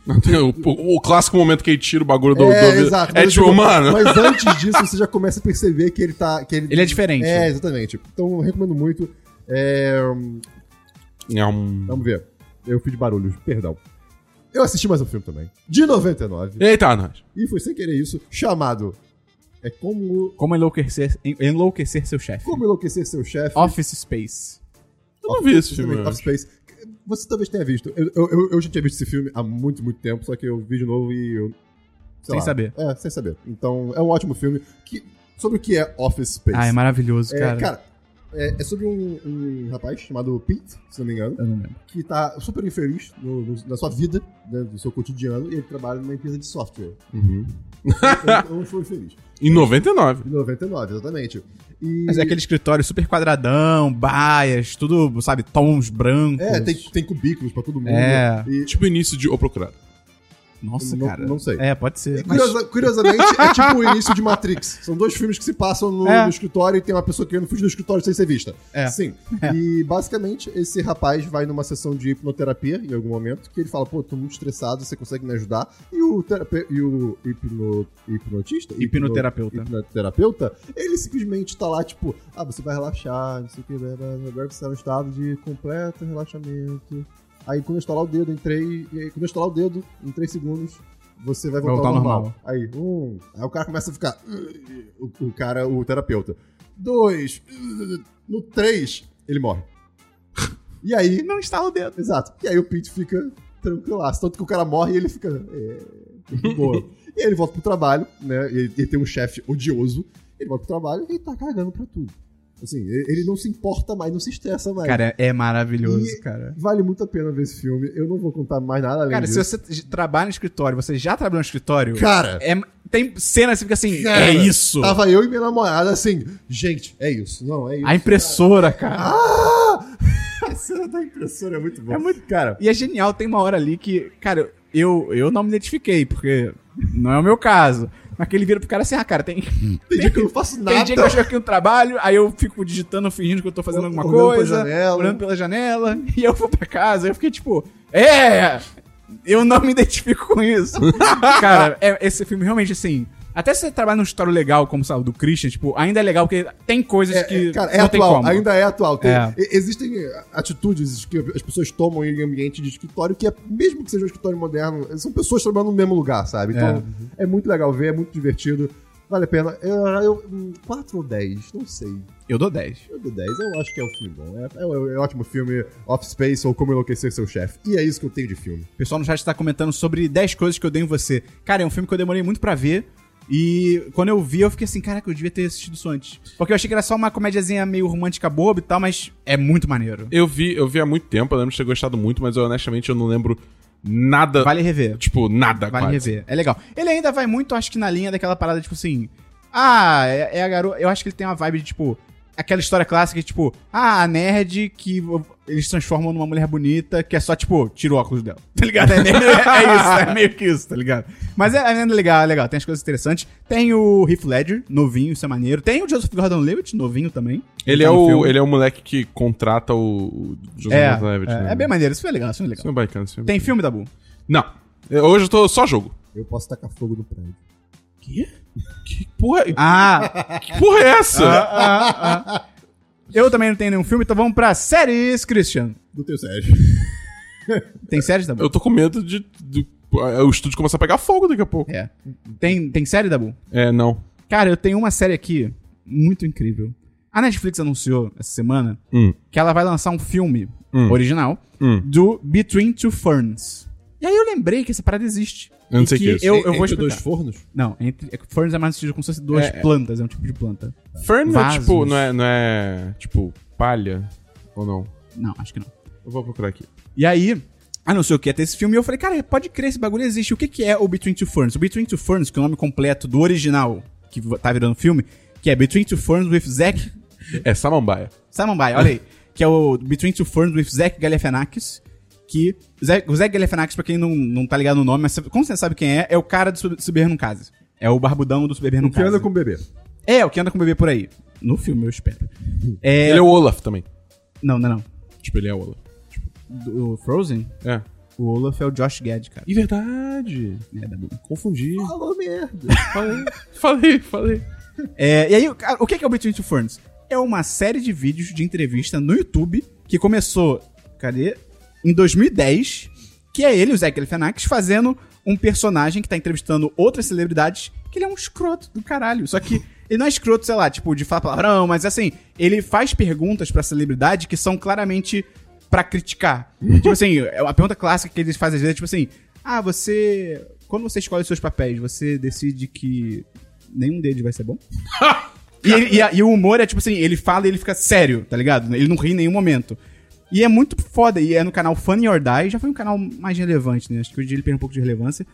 O, o- clássico momento que ele tira o bagulho do, é, do- exato. É Mas, tipo, mano. Mas antes disso, você já começa a perceber que ele tá. Que ele, Ele é diferente. É, exatamente. Então, eu recomendo muito. É, É. Vamos ver. Eu fiz barulhos, perdão. Eu assisti mais um filme também. De 99. Eita, nós. E foi sem querer isso, chamado. É como. Como enlouquecer, enlouquecer seu chefe. Como enlouquecer seu chefe. Office Space. Eu não vi esse filme. Office Space. Você talvez tenha visto. Eu, eu, eu- eu já tinha visto esse filme há muito, muito tempo, só que eu vi de novo e eu. Sem lá. saber. É, sem saber. Então, é um ótimo filme. Que, sobre o que é Office Space. Ah, é maravilhoso, É, cara. cara, é, é sobre um, um rapaz chamado Pete, se não me engano, Eu não lembro. que tá super infeliz no- no- na sua vida, né, no seu cotidiano, e ele trabalha numa empresa de software. Uhum. Eu não foi feliz. Em 99. Em 99, exatamente. E, Mas é aquele escritório super quadradão, baias, tudo, sabe, tons brancos. É, tem, tem cubículos pra todo mundo. É. E, Tipo o início de O Procurado. Nossa, Não- cara. não sei. É, pode ser. e mas- curiosa- curiosamente, é tipo o início de Matrix. São dois filmes que se passam no, É. no escritório e tem uma pessoa querendo fugir do escritório sem ser vista. É. Sim. E basicamente, esse rapaz vai numa sessão de hipnoterapia em algum momento, que ele fala, pô, tô muito estressado, você consegue me ajudar? E o, terape... e o hipno... hipnotista? Hipnoterapeuta. Hipno- Hipnoterapeuta, ele simplesmente tá lá, tipo, ah, você vai relaxar, não sei o que, agora você tá no estado de completo relaxamento. Aí quando eu estalar o dedo, entrei, e aí quando eu estalar o dedo, em 3 segundos, você vai voltar, Voltar ao normal. normal. Aí, um. Aí o cara começa a ficar. O, o cara, o terapeuta. Dois. No três, ele morre. E aí. Não instala o dedo. Exato. E aí o Pete fica tranquilaço. Tanto que o cara morre e ele fica. É, boa. e aí ele volta pro trabalho, né? E ele, ele tem um chefe odioso. Ele volta pro trabalho e ele tá cagando pra tudo. Assim, ele não se importa mais, não se estressa mais. Cara, é maravilhoso, E- cara. Vale muito a pena ver esse filme. Eu não vou contar mais nada além Cara, se disso. você trabalha no escritório, você já trabalhou no escritório, Cara, é, tem cena que fica assim, Cara, é isso. Tava eu e minha namorada assim, gente, é isso. Não, é isso. A impressora, cara. Ah! A cena da impressora é muito boa. É muito- Cara, E é genial, tem uma hora ali que, cara, eu, eu não me identifiquei, porque não é o meu caso. Mas que ele vira pro cara assim, ah, cara, tem, tem dia que eu não faço nada. tem dia que eu chego aqui no trabalho, aí eu fico digitando, fingindo que eu tô fazendo alguma Olhando coisa, janela. olhando pela janela, e eu vou pra casa, eu fiquei tipo, é, eu não me identifico com isso. cara, é- esse filme realmente, assim, até se você trabalha num escritório legal, como sabe, do Christian, tipo, ainda é legal, porque tem coisas É, que é, cara, é não tem atual, como. ainda é atual. Tem- É. Existem atitudes que as pessoas tomam em ambiente de escritório que, é, mesmo que seja um escritório moderno, são pessoas trabalhando no mesmo lugar, sabe? Então, é, muito legal ver, é muito divertido. Vale a pena. Eu, eu, hum, 4 ou 10, não sei. Eu dou 10. Eu dou 10, eu acho que é um filme bom. É, é, um- é um ótimo filme, Office Space ou Como Enlouquecer Seu Chefe. E é isso que eu tenho de filme. O pessoal no chat tá comentando sobre 10 coisas que eu dei em você. Cara, é um filme que eu demorei muito pra ver. E quando eu vi, eu fiquei assim, caraca, eu devia ter assistido isso antes. Porque eu achei que era só uma comédiazinha meio romântica boba e tal, mas é muito maneiro. Eu vi, eu vi há muito tempo, eu lembro de ter gostado muito, mas eu, honestamente eu não lembro nada. Vale rever. Tipo, nada Vale quase. rever. É legal. Ele ainda vai muito, acho que na linha daquela parada, tipo assim. Ah, é, é a garota. Eu acho que ele tem uma vibe de, tipo. Aquela história clássica, tipo, ah, a nerd que eles transformam numa mulher bonita, que é só, tipo, tira o óculos dela. Tá ligado? É, é isso, é meio que isso, tá ligado? Mas é, é legal, é legal. Tem as coisas interessantes. Tem o Heath Ledger, novinho, isso é maneiro. Tem o Joseph Gordon-Levitt, novinho também. Ele, Tá é o, filme. ele é o moleque que contrata o, Joseph É, Gordon-Levitt, é, né? é bem maneiro. Isso foi legal, isso foi legal. Isso é bacana, isso é Tem filme da Bull. Não. Eu- Hoje eu tô só jogo. Eu posso tacar fogo no prédio. Que? Que porra, Ah, que porra é essa? ah, ah. Eu também não tenho nenhum filme, então vamos pra séries, Christian. Não tenho Sérgio. Tem séries Bull? Eu tô com medo de, de- o estúdio começar a pegar fogo daqui a pouco. É. Tem, tem série da Bull? É, não. Cara, eu tenho uma série aqui muito incrível. A Netflix anunciou essa semana Hum. que ela vai lançar um filme Hum. original Hum. do Between Two Ferns. E aí eu lembrei que essa parada existe. Eu não sei o que é isso. Eu, eu vou Entre explicar. dois fornos? Não, entre, é, que Ferns é mais sentido como se fosse duas É. plantas, é um tipo de planta. Fern é tipo, não é, não é tipo palha? Ou não? Não, acho que não. Eu vou procurar aqui. E aí, anunciou que ia ter esse filme e eu falei, cara, pode crer, esse bagulho existe. O que, que é o Between Two Ferns? O Between Two Ferns, que é o nome completo do original, que tá virando filme, que é Between Two Ferns with Zack É Samambaia. Samambaia, olha aí. Que é o Between Two Ferns with Zack Galifianakis. Que o Zack, o Zack Galifianakis, pra quem não, não tá ligado no nome, mas como você sabe quem é, é o cara do Sub- Não Case. É o barbudão do Super Não O que Case. anda com o bebê. É, o que anda com o bebê por aí. No filme, eu espero. É... Ele é o Olaf também. Não, não, não. Tipo, ele é o Olaf. do Frozen, É. o Olaf é o Josh Gad, cara. E verdade. É, da. Confundi. Falou merda. Falei, falei, falei. É, e aí, o que que é o Between Two Ferns? É uma série de vídeos de entrevista no YouTube que começou, cadê? Em 2010, que é ele, o Zach Galifianakis, fazendo um personagem que tá entrevistando outras celebridades, que ele é um escroto do caralho. Só que ele não é escroto, sei lá, tipo, de falar palavrão, mas assim, ele faz perguntas pra celebridade que são claramente pra criticar. tipo assim, é uma pergunta clássica que eles fazem às vezes, tipo assim, ah, você... Quando você escolhe os seus papéis, você decide que nenhum deles vai ser bom? E, ele- e a- e o humor é tipo assim, ele fala e ele fica sério, tá ligado? Ele não ri em nenhum momento. E é muito foda, e é no canal Funny or Die, já foi um canal mais relevante, né? Acho que hoje ele perdeu um pouco de relevância.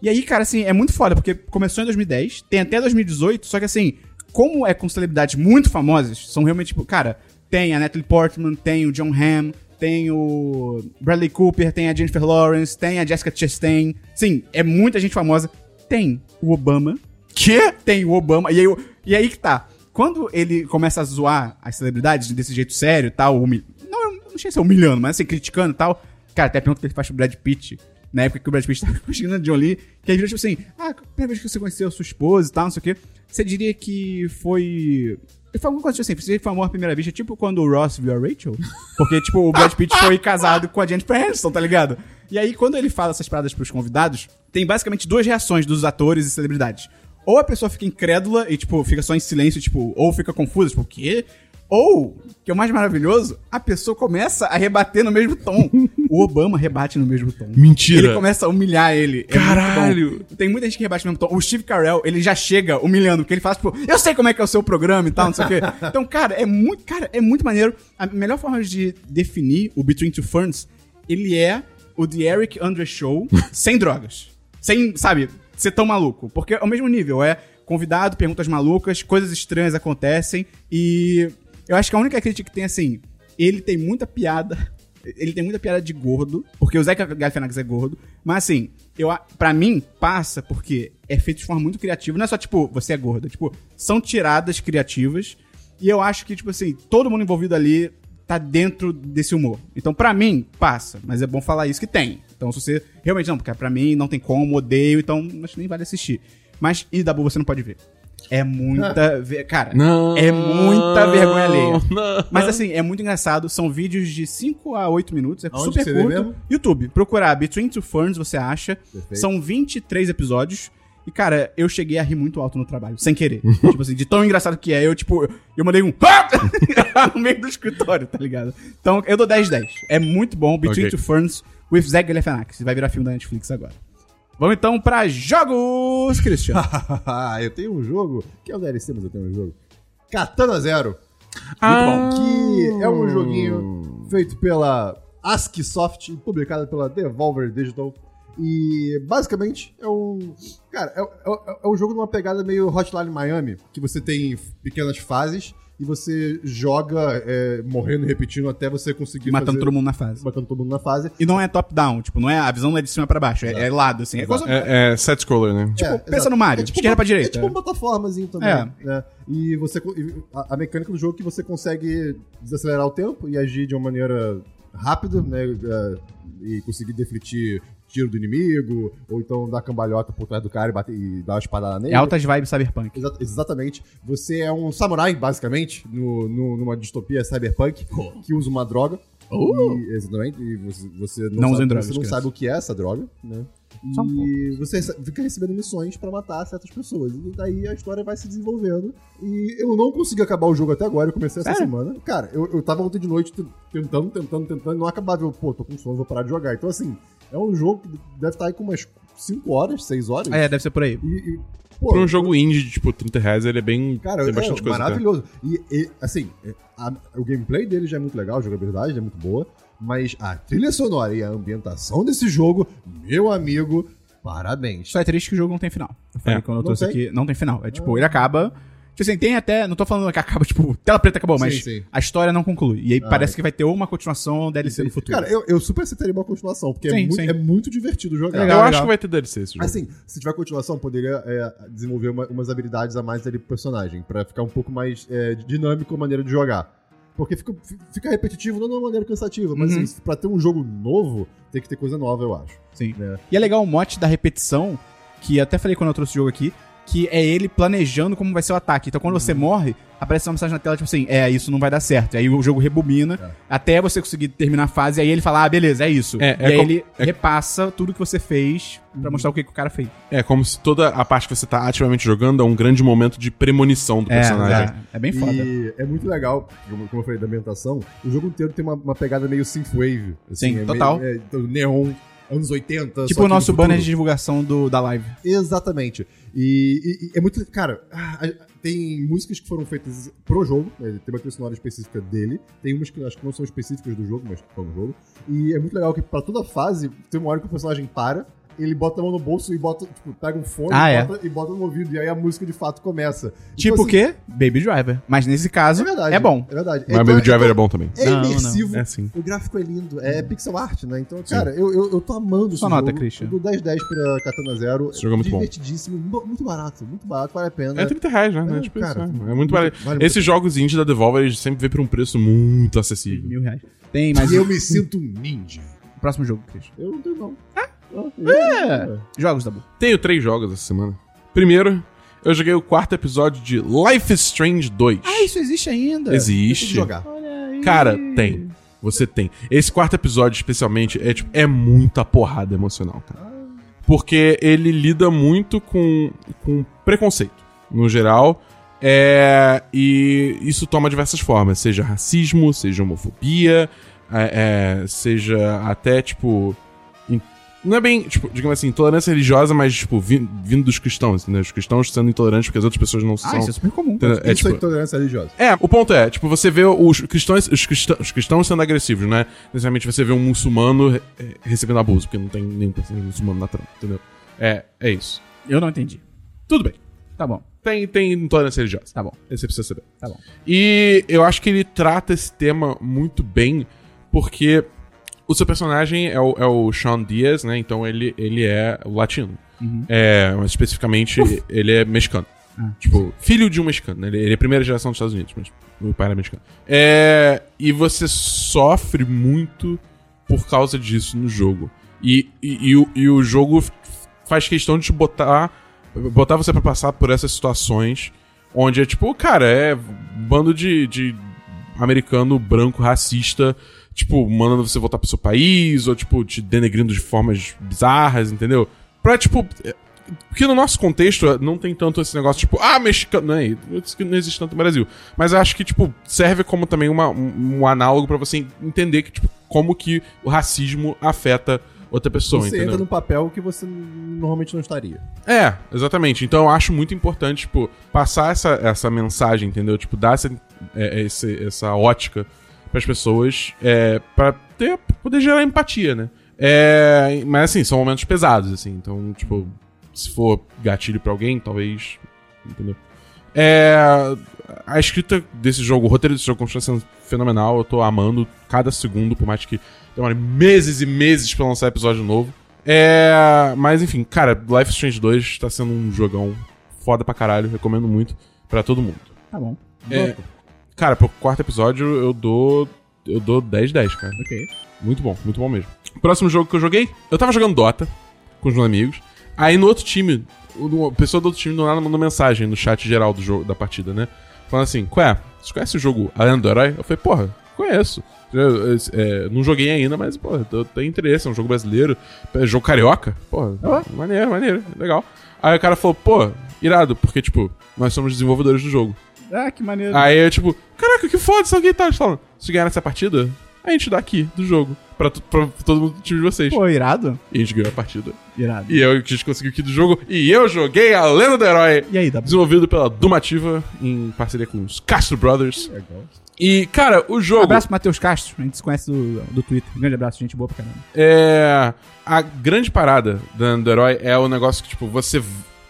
E aí, cara, assim, é muito foda, porque começou em 2010, tem até 2018, só que assim, como é com celebridades muito famosas, são realmente, tipo, cara, tem a Natalie Portman, tem o John Hamm, tem o Bradley Cooper, tem a Jennifer Lawrence, tem a Jessica Chastain. Sim, é muita gente famosa. Tem o Obama. Que? Tem o Obama. E aí, e aí que tá. Quando ele começa a zoar as celebridades desse jeito sério tal, humil... não, sei se é humilhando, mas assim, criticando e tal. Cara, até a pergunta que ele faz pro Brad Pitt, na época que o Brad Pitt tava conseguindo a John Lee, que ele vira tipo assim, ah, primeira vez que você conheceu a sua esposa e tal, não sei o quê, você diria que foi... Ele fala alguma coisa tipo assim, você foi amor à primeira vista, tipo quando o Ross viu a Rachel? Porque, tipo, o Brad Pitt foi casado com a Jennifer Aniston, tá ligado? E aí, quando ele fala essas paradas pros convidados, tem basicamente duas reações dos atores e celebridades. Ou a pessoa fica incrédula e, tipo, fica só em silêncio, tipo, ou fica confusa, tipo, o quê? Ou, que é o mais maravilhoso, a pessoa começa a rebater no mesmo tom. O Obama rebate no mesmo tom. Mentira. Ele começa a humilhar ele. É Caralho. Tem muita gente que rebate no mesmo tom. O Steve Carell, ele já chega humilhando, porque ele fala, tipo, eu sei como é que é o seu programa e tal, não sei o quê. Então, cara, é muito, cara, é muito maneiro. A melhor forma de definir o Between Two Ferns, ele é o The Eric Andre Show sem drogas. Sem, sabe, ser tão maluco. Porque é o mesmo nível, é convidado, perguntas malucas, coisas estranhas acontecem e eu acho que a única crítica que tem, assim, ele tem muita piada ele tem muita piada de gordo, porque o Zé Galifianakis é gordo, mas assim, eu, pra mim, passa porque é feito de forma muito criativa, não é só tipo, você é gordo, é, tipo, são tiradas criativas, e eu acho que, tipo assim, todo mundo envolvido ali tá dentro desse humor. Então, pra mim, passa, mas é bom falar isso que tem. Então, se você realmente não, porque pra mim não tem como, odeio, então acho que nem vale assistir. Mas, e Dabu, você não pode ver. É muita. ve- Cara, Não. é muita vergonha alheia. Não. Mas assim, é muito engraçado. São vídeos de 5 a 8 minutos. É Aonde super curto. mesmo? YouTube. Procurar Between Two Ferns, você acha. Perfeito. São 23 episódios. E, cara, eu cheguei a rir muito alto no trabalho, sem querer. tipo assim, de tão engraçado que é. Eu, tipo, eu mandei um no meio do escritório, tá ligado? Então, eu dou 10 10. É muito bom. Between Ok. Two Ferns with Zach Galifianakis. Vai virar filme da Netflix agora. Vamos então pra jogos, Christian. eu tenho um jogo, que é o DLC, mas eu tenho um jogo. Katana Zero. Ah. Que é um joguinho feito pela ASCII Soft e publicado pela Devolver Digital. E basicamente é um. Cara, é, é- é um jogo numa pegada meio Hotline Miami, que você tem pequenas fases e você joga é, morrendo e repetindo até você conseguir. Matando fazer- todo mundo na fase. Matando todo mundo na fase. E não é top-down, tipo, não é, a visão não é de cima pra baixo, é, é lado, assim. É coisa, É, é set scroller, né? Tipo, É, pensa exato. no Mario, de esquerda pra direita. É tipo um plataformazinho também. É. né? E você a, a mecânica do jogo é que você consegue desacelerar o tempo e agir de uma maneira rápida, né? é, E conseguir defletir tiro do inimigo, ou então dar cambalhota por trás do cara e, bater, e dar uma espadada nele. É altas vibes cyberpunk. Exa- exatamente. Você é um samurai, basicamente, no, no- numa distopia cyberpunk, que usa uma droga. E, exatamente. E você, você não, Não sabe, drogas, Você não sabe o que é essa droga, né? Só um E você rece- fica recebendo missões pra matar certas pessoas. E daí a história vai se desenvolvendo. E eu não consegui acabar o jogo até agora. Eu comecei essa Sério? semana. Cara, eu, eu tava ontem de noite tentando, tentando, tentando. e Não acabava. Eu, pô, tô com sono, vou parar de jogar. Então, assim, é um jogo que deve estar aí com umas 5 horas, 6 horas. É, deve ser por aí. E, e, pô, Pra um jogo indie de tipo 30 reais, ele é bem. Cara, tem é bastante coisa. até. maravilhoso. E, e, assim, é, a- o gameplay dele já é muito legal, a jogabilidade já é muito boa, mas a trilha sonora e a ambientação desse jogo, meu amigo, parabéns. Só é triste que o jogo não tem final. Eu falei É. quando eu trouxe aqui, não tem final. É tipo, ele acaba. Tipo assim, tem até. Não tô falando que acaba, tipo, tela preta acabou, Sim, mas sim. a história não conclui. E aí Ah, parece que vai ter uma continuação ou DLC no futuro. Cara, eu, eu super aceitaria uma continuação, porque é, Sim, muito, sim. é muito divertido jogar. É legal. Eu acho que vai ter DLC esse jogo. Assim, se tiver continuação, poderia é, desenvolver uma- umas habilidades a mais ali pro personagem, pra ficar um pouco mais é, dinâmico a maneira de jogar. Porque fica, fica repetitivo, não de uma maneira cansativa, mas Uhum. assim, pra ter um jogo novo, tem que ter coisa nova, eu acho. Sim. né? E é legal o mote da repetição, que até falei quando eu trouxe o jogo aqui, que é ele planejando como vai ser o ataque. Então quando você Uhum. morre, aparece uma mensagem na tela, tipo assim, é, isso não vai dar certo. Aí o jogo rebobina É. até você conseguir terminar a fase, aí ele fala, ah, beleza, é isso. É, e é aí como- ele é- repassa tudo que você fez Uhum. pra mostrar o que, que o cara fez. É como se toda a parte que você tá ativamente jogando é um grande momento de premonição do personagem. é, é bem foda. E é muito legal, como, eu falei da ambientação, o jogo inteiro tem uma, uma pegada meio synthwave. assim, Sim, é total. Meio, é, então, neon, anos 80. Tipo o que no nosso banner de divulgação do, da live. Exatamente. E, e- é muito. Cara, tem músicas que foram feitas pro jogo, né, tem uma trilha sonora específica dele, tem umas que acho que não são específicas do jogo, mas estão no jogo. E é muito legal que pra toda fase, tem uma hora que o personagem para, ele bota a mão no bolso e bota, tipo, pega um fone Ah, e, é. bota, e bota no ouvido, e aí a música de fato começa. Tipo Então, o quê? Baby Driver. Mas nesse caso, É verdade. é bom. É verdade. Mas Baby Driver é bom também. É Não, não. imersivo. É sim. O gráfico é lindo, é pixel art, né? Então, cara, eu, eu, eu tô amando esse Sua nota, jogo. Christian. Eu dou 10-10 pra Katana Zero. Esse jogo é muito bom. Divertidíssimo, mu- muito barato, muito barato, vale a pena. É 30 reais, né? É, tipo cara, isso, é. é muito barato. vale Esses jogos indie da Devolver eles sempre vêm por um preço muito acessível. Mil reais. Tem, mas E eu me sinto um ninja. o próximo jogo, Christian. Eu não tenho, não. É. Jogos, Dabu. Tenho três jogos essa semana. Primeiro, eu joguei o quarto episódio de Life is Strange 2. Ah, isso existe ainda? Tem que Existe. jogar. Cara, tem. Você tem. Esse quarto episódio, especialmente, é, tipo, é muita porrada emocional, cara. Porque ele lida muito com, com preconceito, no geral. É, e isso toma diversas formas. Seja racismo, seja homofobia, é, é, seja até, tipo... Não é bem, tipo, digamos assim, intolerância religiosa, mas, tipo, vi- vindo dos cristãos, entendeu? Os cristãos sendo intolerantes porque as outras pessoas não Ah, são. isso é super comum. entendeu? É, Isso é tipo, intolerância religiosa. é, o ponto é, tipo, você vê os cristãos, os cristãos, os cristãos sendo agressivos, né? Necessariamente você vê um muçulmano re- recebendo abuso, porque não tem nenhum muçulmano na trama, entendeu? É, é isso. Eu não entendi. Tudo bem. Tá bom, Tem, tem intolerância religiosa. tá bom, Esse você precisa saber. tá bom. E eu acho que ele trata esse tema muito bem, porque o seu personagem é o, é o Sean Diaz, né? Então ele, ele é latino. É, mas especificamente ele é mexicano. Ah. Tipo, filho de um mexicano. né? Ele, ele é primeira geração dos Estados Unidos, mas meu pai era mexicano. É, e você sofre muito por causa disso no jogo. E, e, e o, e o jogo faz questão de te botar, botar você pra passar por essas situações onde é tipo, cara, é um bando de, de americano branco racista, tipo, mandando você voltar pro seu país, ou tipo, te denegrindo de formas bizarras, entendeu? Pra, tipo. é- Porque no nosso contexto não tem tanto esse negócio, tipo, ah, mexicano. Não, é, não existe tanto no Brasil. Mas eu acho que, tipo, serve como também uma, um, um análogo pra você entender que, tipo, como que o racismo afeta outra pessoa, Você entendeu? entra num papel que você normalmente não estaria. É, exatamente. Então eu acho muito importante, tipo, passar essa, essa mensagem, entendeu? Tipo, dar essa, é, esse- essa ótica pras pessoas é, pra ter, poder gerar empatia, né? É, mas assim, são momentos pesados, assim. Então, tipo, se for gatilho pra alguém, talvez. Entendeu? É, a escrita desse jogo, o roteiro desse jogo continua sendo fenomenal. Eu tô amando cada segundo, por mais que demore meses e meses pra lançar episódio novo. É, mas enfim, cara, Life is Strange 2 tá sendo um jogão foda pra caralho. Recomendo muito pra todo mundo. Tá bom. É, cara, pro quarto episódio eu dou. Eu dou 10 10, cara. Ok. Muito bom, muito bom mesmo. Próximo jogo que eu joguei, eu tava jogando Dota com os meus amigos. Aí no outro time, o- pessoa do outro time do nada mandou mensagem no chat geral do jogo, da partida, né? Falando assim, Qué, você conhece o jogo A Lenda do Herói? Eu falei, porra, conheço. Eu, eu, é, não joguei ainda, mas, porra, eu tenho interesse, é um jogo brasileiro, é jogo carioca. Porra, maneiro, maneiro, legal. Aí o cara falou, pô, irado, porque, tipo, nós somos desenvolvedores do jogo. Ah, que maneiro. Aí eu, tipo, caraca, que foda, sabe o que tá falando? Se ganhar essa partida, a gente dá aqui do jogo. Pra, pra todo mundo do time de vocês. Pô, irado. E a gente ganhou a partida. Irado. E eu, a gente conseguiu o kit do jogo. E eu joguei a Lenda do Herói. E aí, Dabu? Desenvolvido pela Dumativa, em parceria com os Castro Brothers. E, cara, o jogo. Abraço pro Matheus Castro, a gente se conhece do, do Twitter. Grande abraço, gente boa pra caramba. É. A grande parada da Lenda do Herói é o negócio que, tipo, você.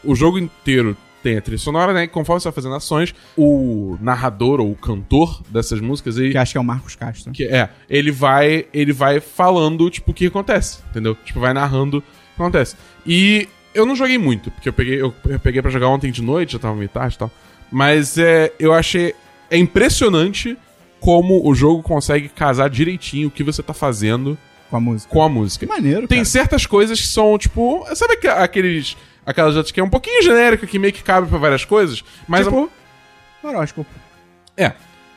O jogo inteiro tem a trilha sonora, né? E conforme você vai fazendo ações, o narrador ou o cantor dessas músicas, ele, Que acho que é o Marcos Castro. Que é, ele vai, ele vai falando, tipo, o que acontece, entendeu? Tipo, vai narrando o que acontece. E eu não joguei muito, porque eu peguei, eu, eu peguei pra jogar ontem de noite, já tava meio tarde e tal. Mas é, eu achei. É impressionante como o jogo consegue casar direitinho o que você tá fazendo Com a música. com a música. Que maneiro, Tem cara. certas coisas que são, tipo. Sabe aqu- aqueles. Aquelas outras que é um pouquinho genérica, que meio que cabe pra várias coisas? Mas. Tipo, horóscopo. É.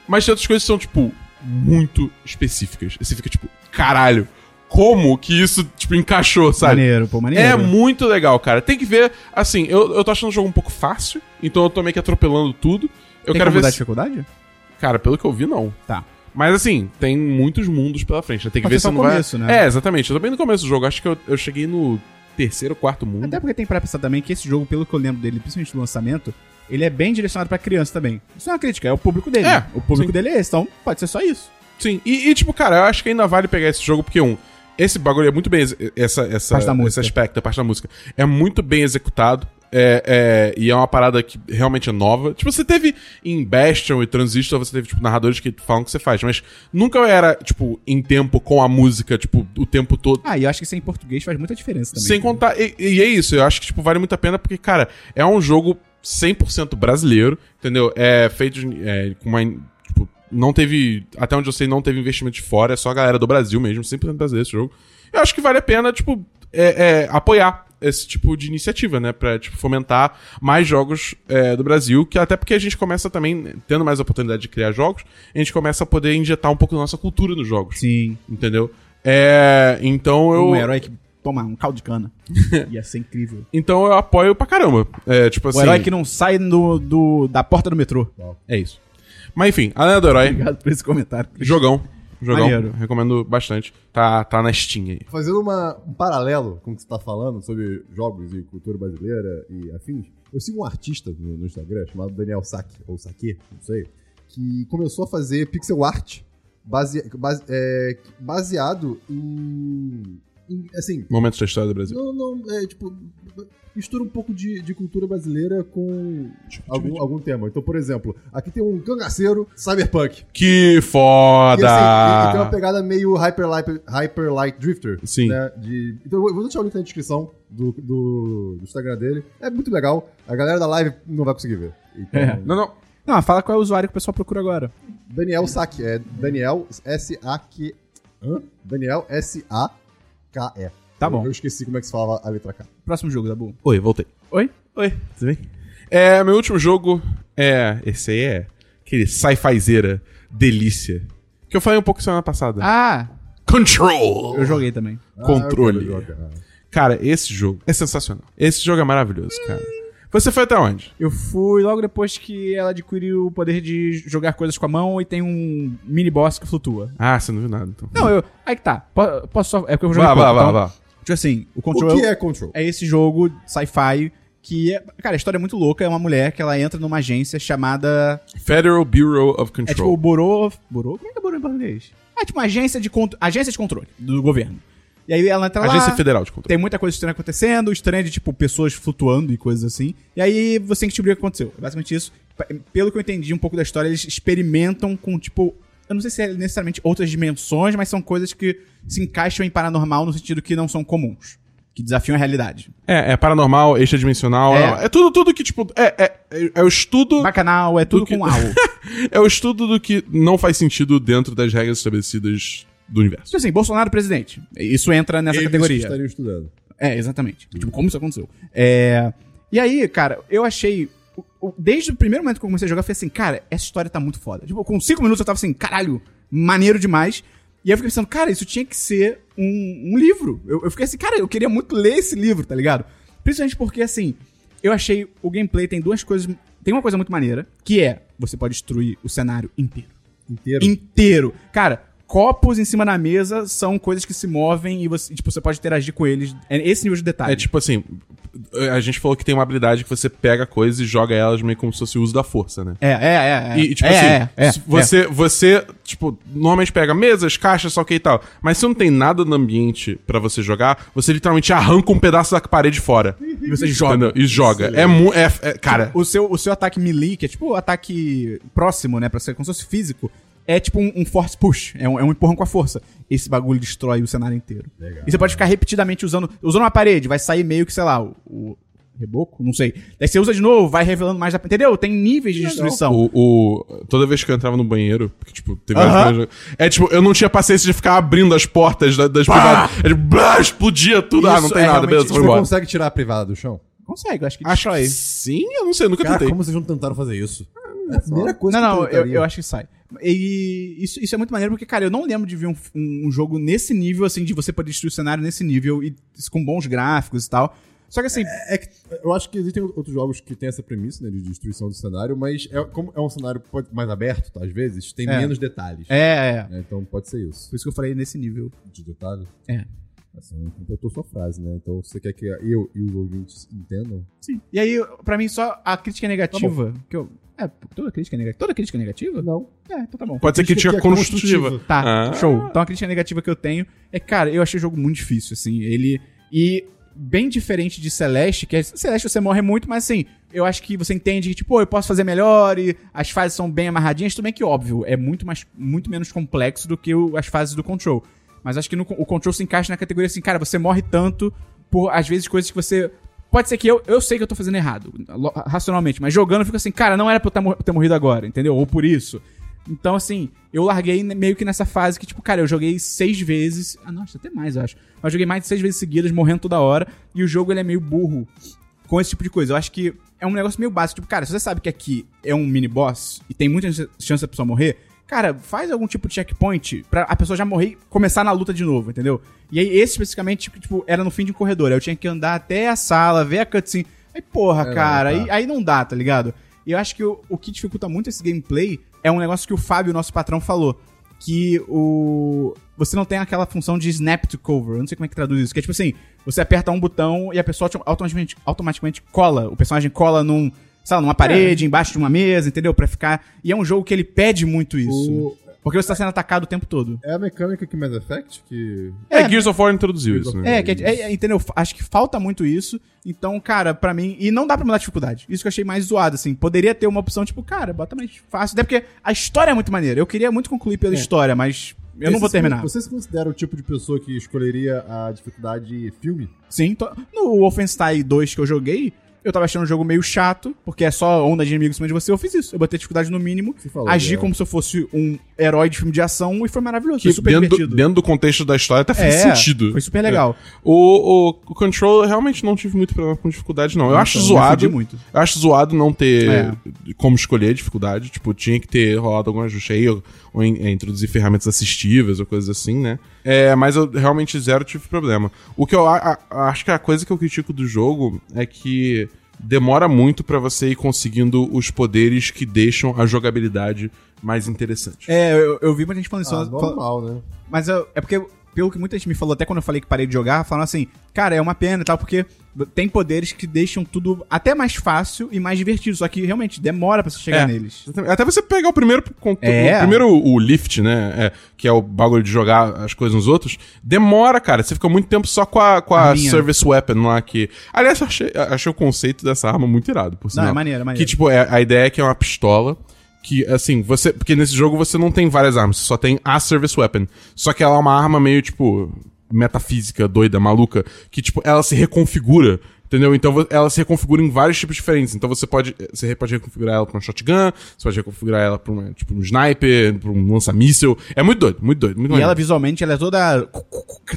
Mas tem outras coisas que são, tipo, muito específicas. Você fica, tipo, caralho, como que isso, tipo, encaixou, sabe? Maneiro, pô, maneiro. É muito legal, cara. Tem que ver, assim, eu, eu tô achando o jogo um pouco fácil, então eu tô meio que atropelando tudo. Eu Tem quero ver mudar a se... dificuldade? Cara, pelo que eu vi, não. Tá. Mas assim, tem muitos mundos pela frente. né? Tem que Pode ver ser se só não começo, vai... né? É, exatamente. Eu tô bem no começo do jogo. Acho que eu, eu cheguei no terceiro, quarto mundo. Até porque tem pra pensar também que esse jogo, pelo que eu lembro dele, principalmente no lançamento, ele é bem direcionado pra criança também. Isso não é uma crítica, é o público dele. É, o público sim. dele é esse, então pode ser só isso. Sim, e, e, tipo, cara, eu acho que ainda vale pegar esse jogo, porque, um, esse bagulho é muito bem. Essa, essa, esse aspecto, a parte da música, é muito bem executado. É, é, e é uma parada que realmente é nova. Tipo, você teve em Bastion e Transistor, você teve, tipo, narradores que falam o que você faz, mas nunca era, tipo, em tempo com a música, tipo, o tempo todo. Ah, e eu acho que isso em português faz muita diferença também. Sem contar. E, e é isso, eu acho que, tipo, vale muito a pena, porque, cara, é um jogo 100% brasileiro, entendeu? É feito é, com uma. Tipo, não teve. Até onde eu sei, não teve investimento de fora, é só a galera do Brasil mesmo, 100% brasileiro esse jogo. Eu acho que vale a pena, tipo, é, é, apoiar esse tipo de iniciativa, né? Pra, tipo, fomentar mais jogos é, do Brasil, que até porque a gente começa também, tendo mais oportunidade de criar jogos, a gente começa a poder injetar um pouco da nossa cultura nos jogos. Sim. Entendeu? É. Então eu. Um herói que toma um caldo de cana. Ia ser incrível. Então eu apoio pra caramba. É, tipo assim. O herói que não sai do, do- da porta do metrô. É isso. Mas enfim, a lenda do herói, Obrigado por esse comentário. jogão. Jogão. Maneiro. Recomendo bastante. Tá, tá na Steam aí. Fazendo uma- um paralelo com o que você tá falando sobre jogos e cultura brasileira e afins, eu sigo um artista no, no Instagram chamado Daniel Saki, ou Saki, não sei, que começou a fazer pixel art base- base- é, baseado em, em, Assim, Momentos da história do Brasil. não, não, é tipo. Mistura um pouco de, de cultura brasileira com algum, algum tema. Então, por exemplo, aqui tem um cangaceiro cyberpunk. Que E, foda! assim, tem uma pegada meio Hyper Light, Hyper Light Drifter. Sim. Né, de, então eu vou deixar o link na descrição do, do, do Instagram dele. É muito legal. A galera da live não vai conseguir ver. Então, É. Não, não. Não, fala qual é o usuário que o pessoal procura agora. Daniel Saki. É Daniel S-A-Q. Daniel S-A-K-E. Tá bom. Eu esqueci como é que se falava a letra K. Próximo jogo, Dabu. Oi, voltei. Oi? Oi, tudo bem? É, meu último jogo é. Esse aí é. Aquele sci-fizeira delícia. Que eu falei um pouco semana passada. Ah, Control! eu joguei também. Controle. Ah, eu quero jogar. Cara, esse jogo é sensacional. Esse jogo é maravilhoso, cara. Você foi até onde? Eu fui logo depois que ela adquiriu o poder de jogar coisas com a mão e tem um mini boss que flutua. Ah, você não viu nada, então. Não, eu. Aí que tá. Po- Posso só. É porque eu joguei Vá, pouco, vá, vá, então, vá. Tipo assim, o Control O que é Control? é esse jogo sci-fi que é. Cara, a história é muito louca. É uma mulher que ela entra numa agência chamada. Federal Bureau of É tipo Control. o Borô. Borô? Como é que é Borô em português? É tipo uma agência de, agência de controle do governo. E aí ela entra lá. Agência Federal de Control. Tem muita coisa estranha acontecendo, estranha de, tipo, pessoas flutuando e coisas assim. E aí você tem que descobrir o que aconteceu. É basicamente isso. Pelo que eu entendi um pouco da história, eles experimentam com, tipo... Eu não sei se é necessariamente outras dimensões, mas são coisas que se encaixam em paranormal no sentido que não são comuns. Que desafiam a realidade. É, é paranormal, extradimensional. É. É, é tudo, tudo que, tipo. É, é, é, o estudo. Bacanal, é tudo que- com algo. É o estudo do que não faz sentido dentro das regras estabelecidas do universo. Tipo assim, Bolsonaro presidente. Isso entra nessa Eles categoria. estariam estudando. É, exatamente. Tipo, como isso aconteceu. É... E aí, cara, eu achei. Desde o primeiro momento que eu comecei a jogar, eu falei assim, cara, essa história tá muito foda. Tipo, com cinco minutos eu tava assim, caralho, maneiro demais. E aí eu fiquei pensando, cara, isso tinha que ser um, um livro. Eu, eu fiquei assim, cara, eu queria muito ler esse livro, tá ligado? Principalmente porque, assim, eu achei o gameplay tem duas coisas. Tem uma coisa muito maneira, que é você pode destruir o cenário inteiro Inteiro. inteiro. Cara, copos em cima da mesa são coisas que se movem e você, tipo, você pode interagir com eles. É esse nível de detalhe. É tipo assim. A gente falou que tem uma habilidade que você pega coisas e joga elas meio como se fosse o uso da força, né? É, é, é. é. E, tipo é, assim, é, é, você, você, tipo, normalmente pega mesas, caixas, só que e tal. Mas se não tem nada no ambiente pra você jogar, você literalmente arranca um pedaço da parede fora. E você joga. Entendeu? E joga. É muito. É, é- cara, O seu, o seu ataque melee, que é tipo o ataque próximo, né? Pra ser como se fosse físico, é tipo um, um force push. É um, é um empurrão com a força. Esse bagulho destrói o cenário inteiro. E você pode ficar repetidamente usando. Usando uma parede, vai sair meio que, sei lá, o. o reboco, não sei. Daí você usa de novo, vai revelando mais da. Entendeu? Tem níveis de destruição. O, o- toda vez que eu entrava no banheiro, porque, tipo, teve vários primeiros- É tipo, eu não tinha paciência de ficar abrindo as portas da- das privadas. É, tipo, blá, explodia tudo. ah, não Isso tem é nada, beleza, Você foi embora. consegue tirar a privada do chão? Consegue, acho que Acho destrói. que sim, eu não sei, eu nunca Cara, tentei. como vocês não tentaram fazer isso? É a primeira coisa Não, que não, eu, eu acho que sai. E isso, isso é muito maneiro porque, cara, eu não lembro de ver um, um- um jogo nesse nível, assim, de você poder destruir o cenário nesse nível e com bons gráficos e tal. Só que assim, É que eu acho que existem outros jogos que têm essa premissa, né, de destruição do cenário, mas é, como é um cenário mais aberto, tá, às vezes, tem É. menos detalhes. é, é. né, Então pode ser isso. Por isso que eu falei nesse nível. De detalhe. É. Não completou sua frase, né? Então você quer que eu e os ouvintes entendam? Sim. E aí, pra mim, só a crítica negativa. que eu, é, toda crítica é negativa. Toda crítica é negativa? Não. É, então tá bom. Pode ser Crítica crítica que é construtiva. construtiva. Tá, Ah. show. Então a crítica negativa que eu tenho é, cara, eu achei o jogo muito difícil, assim. Ele. E bem diferente de Celeste, que é, Celeste você morre muito, mas assim, eu acho que você entende que, tipo, pô, eu posso fazer melhor e as fases são bem amarradinhas, tudo bem que, óbvio, é muito, mais, muito menos complexo do que o- as fases do Control. Mas acho que no- o Control se encaixa na categoria assim, cara, você morre tanto por, às vezes, coisas que você. Pode ser que eu, eu sei que eu tô fazendo errado, racionalmente, mas jogando eu fico assim, cara, não era pra eu tá ter morrido agora, entendeu? Ou por isso. Então, assim, eu larguei meio que nessa fase que, tipo, cara, eu joguei seis vezes. Ah, acho até mais, eu acho. Mas joguei mais de seis vezes seguidas, morrendo toda hora. E o jogo, ele é meio burro com esse tipo de coisa. Eu acho que é um negócio meio básico. Tipo, cara, se você sabe que aqui é um mini boss e tem muita ch- chance da pessoa morrer, cara, faz algum tipo de checkpoint pra a pessoa já morrer e começar na luta de novo, entendeu? E aí, esse especificamente, tipo, era no fim de um corredor. Aí eu tinha que andar até a sala, ver a cutscene. Aí, porra, É, cara, tá. aí, aí não dá, tá ligado? E eu acho que o, o que dificulta muito esse gameplay é um negócio que o Fábio, nosso patrão, falou. Que o. Você não tem aquela função de snap to cover. Eu não sei como é que traduz isso. Que é tipo assim: você aperta um botão e a pessoa autom- automaticamente, automaticamente cola. O personagem cola num. Sei lá, numa parede, embaixo de uma mesa, entendeu? Pra ficar. E é um jogo que ele pede muito isso. O- Porque você tá sendo atacado o tempo todo. É a mecânica que Mass Effect que. É, Gears of War introduziu isso, né? É, que é, é, entendeu? Acho que falta muito isso. Então, cara, pra mim. E não dá pra mudar a dificuldade. Isso que eu achei mais zoado, assim. Poderia ter uma opção, tipo, cara, bota mais fácil. Até porque a história é muito maneira. Eu queria muito concluir pela história, mas eu não Esse vou se- terminar. Você se considera o tipo de pessoa que escolheria a dificuldade filme? Sim, no Wolfenstein 2 que eu joguei, eu tava achando o jogo meio chato, porque é só onda de inimigos em cima de você. Eu fiz isso. Eu botei dificuldade no mínimo, falou, agi é. como se eu fosse um herói de filme de ação e foi maravilhoso. Que foi super dentro, do, divertido. dentro do contexto da história até faz É, sentido. Foi super legal. O, o, o Control eu realmente não tive muito problema com dificuldade, não. Eu acho Então, me zoado. muito. Eu acho zoado não ter É. como escolher dificuldade. Tipo, tinha que ter rolado algum ajuste aí, ou, ou em- é, introduzir ferramentas assistivas ou coisas assim, né? É, mas eu realmente zero tive problema. O que eu a- a- acho que a coisa que eu critico do jogo é que demora muito pra você ir conseguindo os poderes que deixam a jogabilidade mais interessante. É, eu, eu vi muita gente falando isso. Ah, normal, né? Mas eu- é porque, pelo que muita gente me falou, até quando eu falei que parei de jogar, falaram assim, cara, é uma pena e tal, porque tem poderes que deixam tudo até mais fácil e mais divertido, só que realmente demora pra você chegar É. neles. Até você pegar o primeiro É. o primeiro o lift, né? é, que é o bagulho de jogar as coisas nos outros, demora, cara. Você fica muito tempo só com a, com a Arminha. service weapon lá que. Aliás, eu achei, achei o conceito dessa arma muito irado, por sinal. é maneiro, é maneiro. Que, tipo, é, a ideia é que é uma pistola. Que, assim, você. Porque nesse jogo você não tem várias armas, você só tem a service weapon. Só que ela é uma arma meio, tipo, metafísica, doida, maluca, que, tipo, ela se reconfigura. Entendeu? Então ela se reconfigura em vários tipos diferentes. Então você pode, você pode reconfigurar ela pra uma shotgun, você pode reconfigurar ela pra uma, tipo, um sniper, pra um lança-míssel. É muito doido, muito doido, muito E maneiro. ela visualmente, ela é toda.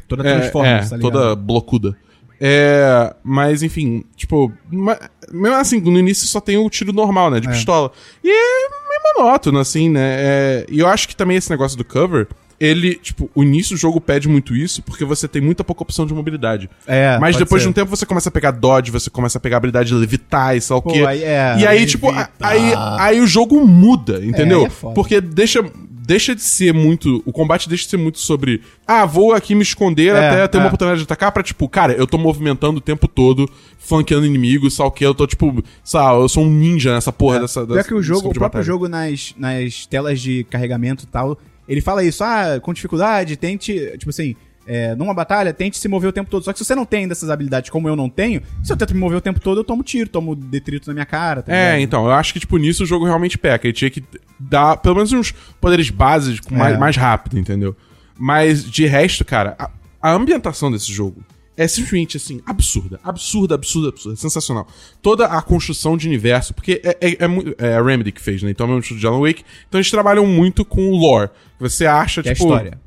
toda É, Transformers, é, tá toda blocuda. É, mas enfim, tipo, mesmo assim, no início só tem o tiro normal, né, de pistola. E é meio monótono, assim, né, é, e eu acho que também esse negócio do cover, ele, tipo, o início do jogo pede muito isso, porque você tem muita pouca opção de mobilidade. É, Mas depois ser. de um tempo você começa a pegar dodge, você começa a pegar a habilidade de levitar e sei lá o Pô, quê. aí é, e aí, tipo, aí, aí o jogo muda, entendeu? é foda. porque deixa, deixa de ser muito. O combate deixa de ser muito sobre. Ah, vou aqui me esconder É, até ter uma é. oportunidade de atacar pra, tipo, cara, eu tô movimentando o tempo todo, flanqueando inimigos, sal que eu tô, tipo, sabe, eu sou um ninja nessa porra dessa. É. Pior dessa que o jogo, o tipo de próprio batalha. jogo nas, nas telas de carregamento e tal, ele fala isso, ah, com dificuldade, tente, tipo assim, é, numa batalha, tente se mover o tempo todo. Só que se você não tem dessas habilidades como eu não tenho, se eu tento me mover o tempo todo, eu tomo tiro, tomo detrito na minha cara, tá É, então, eu acho que, tipo, nisso o jogo realmente peca. Ele tinha que dar pelo menos uns poderes básicos mais, É. mais rápido, entendeu? Mas, de resto, cara, a, a ambientação desse jogo é simplesmente, assim, absurda. Absurda, absurda, absurda. Sensacional. Toda a construção de universo, porque é, é, é, é a Remedy que fez, né? Então é o mesmo estúdio de Alan Wake. Então eles trabalham muito com o lore. Você acha, Que é a tipo... história.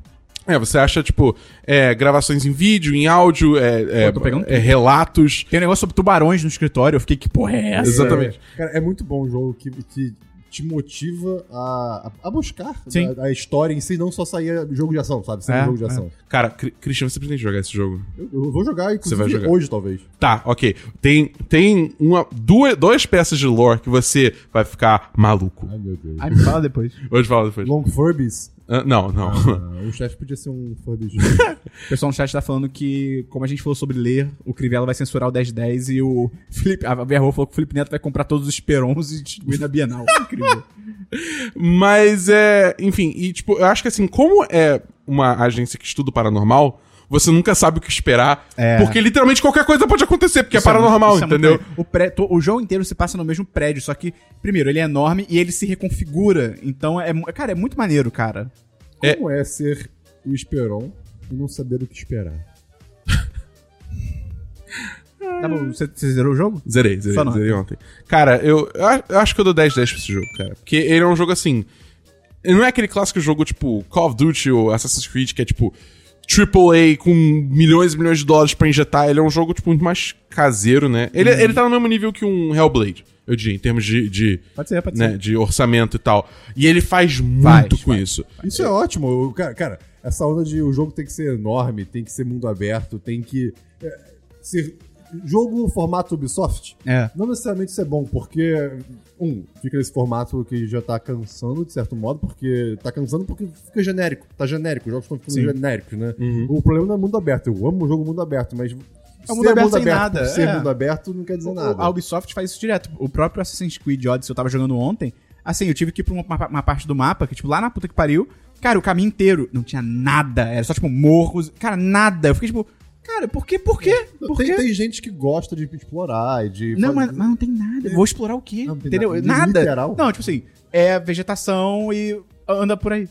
É, você acha, tipo, é, gravações em vídeo, em áudio, é, é, Pô, tô pegando é, relatos. Tem um negócio sobre tubarões no escritório, eu fiquei, que porra é essa? Exatamente. Cara, é muito bom um jogo que, que te motiva a, a buscar a, a história em si, não só sair jogo de ação, sabe? Ser É, jogo de é. ação. Cara, Cri- Christian, você pretende jogar esse jogo? Eu, eu vou jogar, inclusive, vai jogar. hoje, talvez. Tá, ok. Tem, tem uma, duas, duas peças de lore que você vai ficar maluco. Ai, meu Deus. Aí me fala depois. Hoje fala depois. Long Furbies. Ah, não, não. Ah, o chefe podia ser um Furbies. O pessoal no chat tá falando que, como a gente falou sobre ler, o Crivella vai censurar o 1010 e o Felipe, a Verro falou que o Felipe Neto vai comprar todos os Esperons e distribuir na Bienal. Incrível. Mas é. Enfim, e tipo, eu acho que assim, como é uma agência que estuda o paranormal, você nunca sabe o que esperar. É. Porque literalmente qualquer coisa pode acontecer, porque Isso é paranormal, é muito entendeu? maneiro. o, pré- to- o jogo inteiro se passa no mesmo prédio, só que, primeiro, ele é enorme e ele se reconfigura. Então, é, mu- cara, é muito maneiro, cara. É. Como é ser o Esperon e não saber o que esperar? Tá bom, você, você zerou o jogo? Zerei, zerei, zerei ontem. Cara, eu, eu acho que eu dou 10 10 pra esse jogo, cara. Porque ele é um jogo assim. Ele não é aquele clássico jogo tipo Call of Duty ou Assassin's Creed, que é tipo AAA com milhões e milhões de dólares pra injetar. Ele é um jogo, tipo, muito mais caseiro, né? Ele, Uhum. ele tá no mesmo nível que um Hellblade, eu diria, em termos de, de, Pode ser, pode né, ser. de orçamento e tal. E ele faz muito Faz, com faz. isso. Isso é ótimo. Cara, cara, essa onda de o jogo tem que ser enorme, tem que ser mundo aberto, tem que é, ser jogo formato Ubisoft. É. Não necessariamente isso é bom, porque um, fica nesse formato que já tá cansando de certo modo, porque tá cansando porque fica genérico, tá genérico, os jogos estão ficando Sim. genéricos, né? Uhum. O problema não é mundo aberto, eu amo o jogo mundo aberto, mas É um mundo aberto sem nada, ser é. mundo aberto não quer dizer nada. A Ubisoft faz isso direto. O próprio Assassin's Creed Odyssey eu tava jogando ontem. Assim, eu tive que ir pra uma, uma- uma parte do mapa, que, tipo, lá na puta que pariu, cara, o caminho inteiro não tinha nada. Era só, tipo, morros. Cara, nada. Eu fiquei, tipo, cara, por quê? Por quê? Por tem, quê? tem gente que gosta de explorar e de. Não, fazer- mas, mas não tem nada. Vou explorar o quê? Não tem entendeu? nada. Nada. Literal? Não, tipo assim, é vegetação e anda por aí.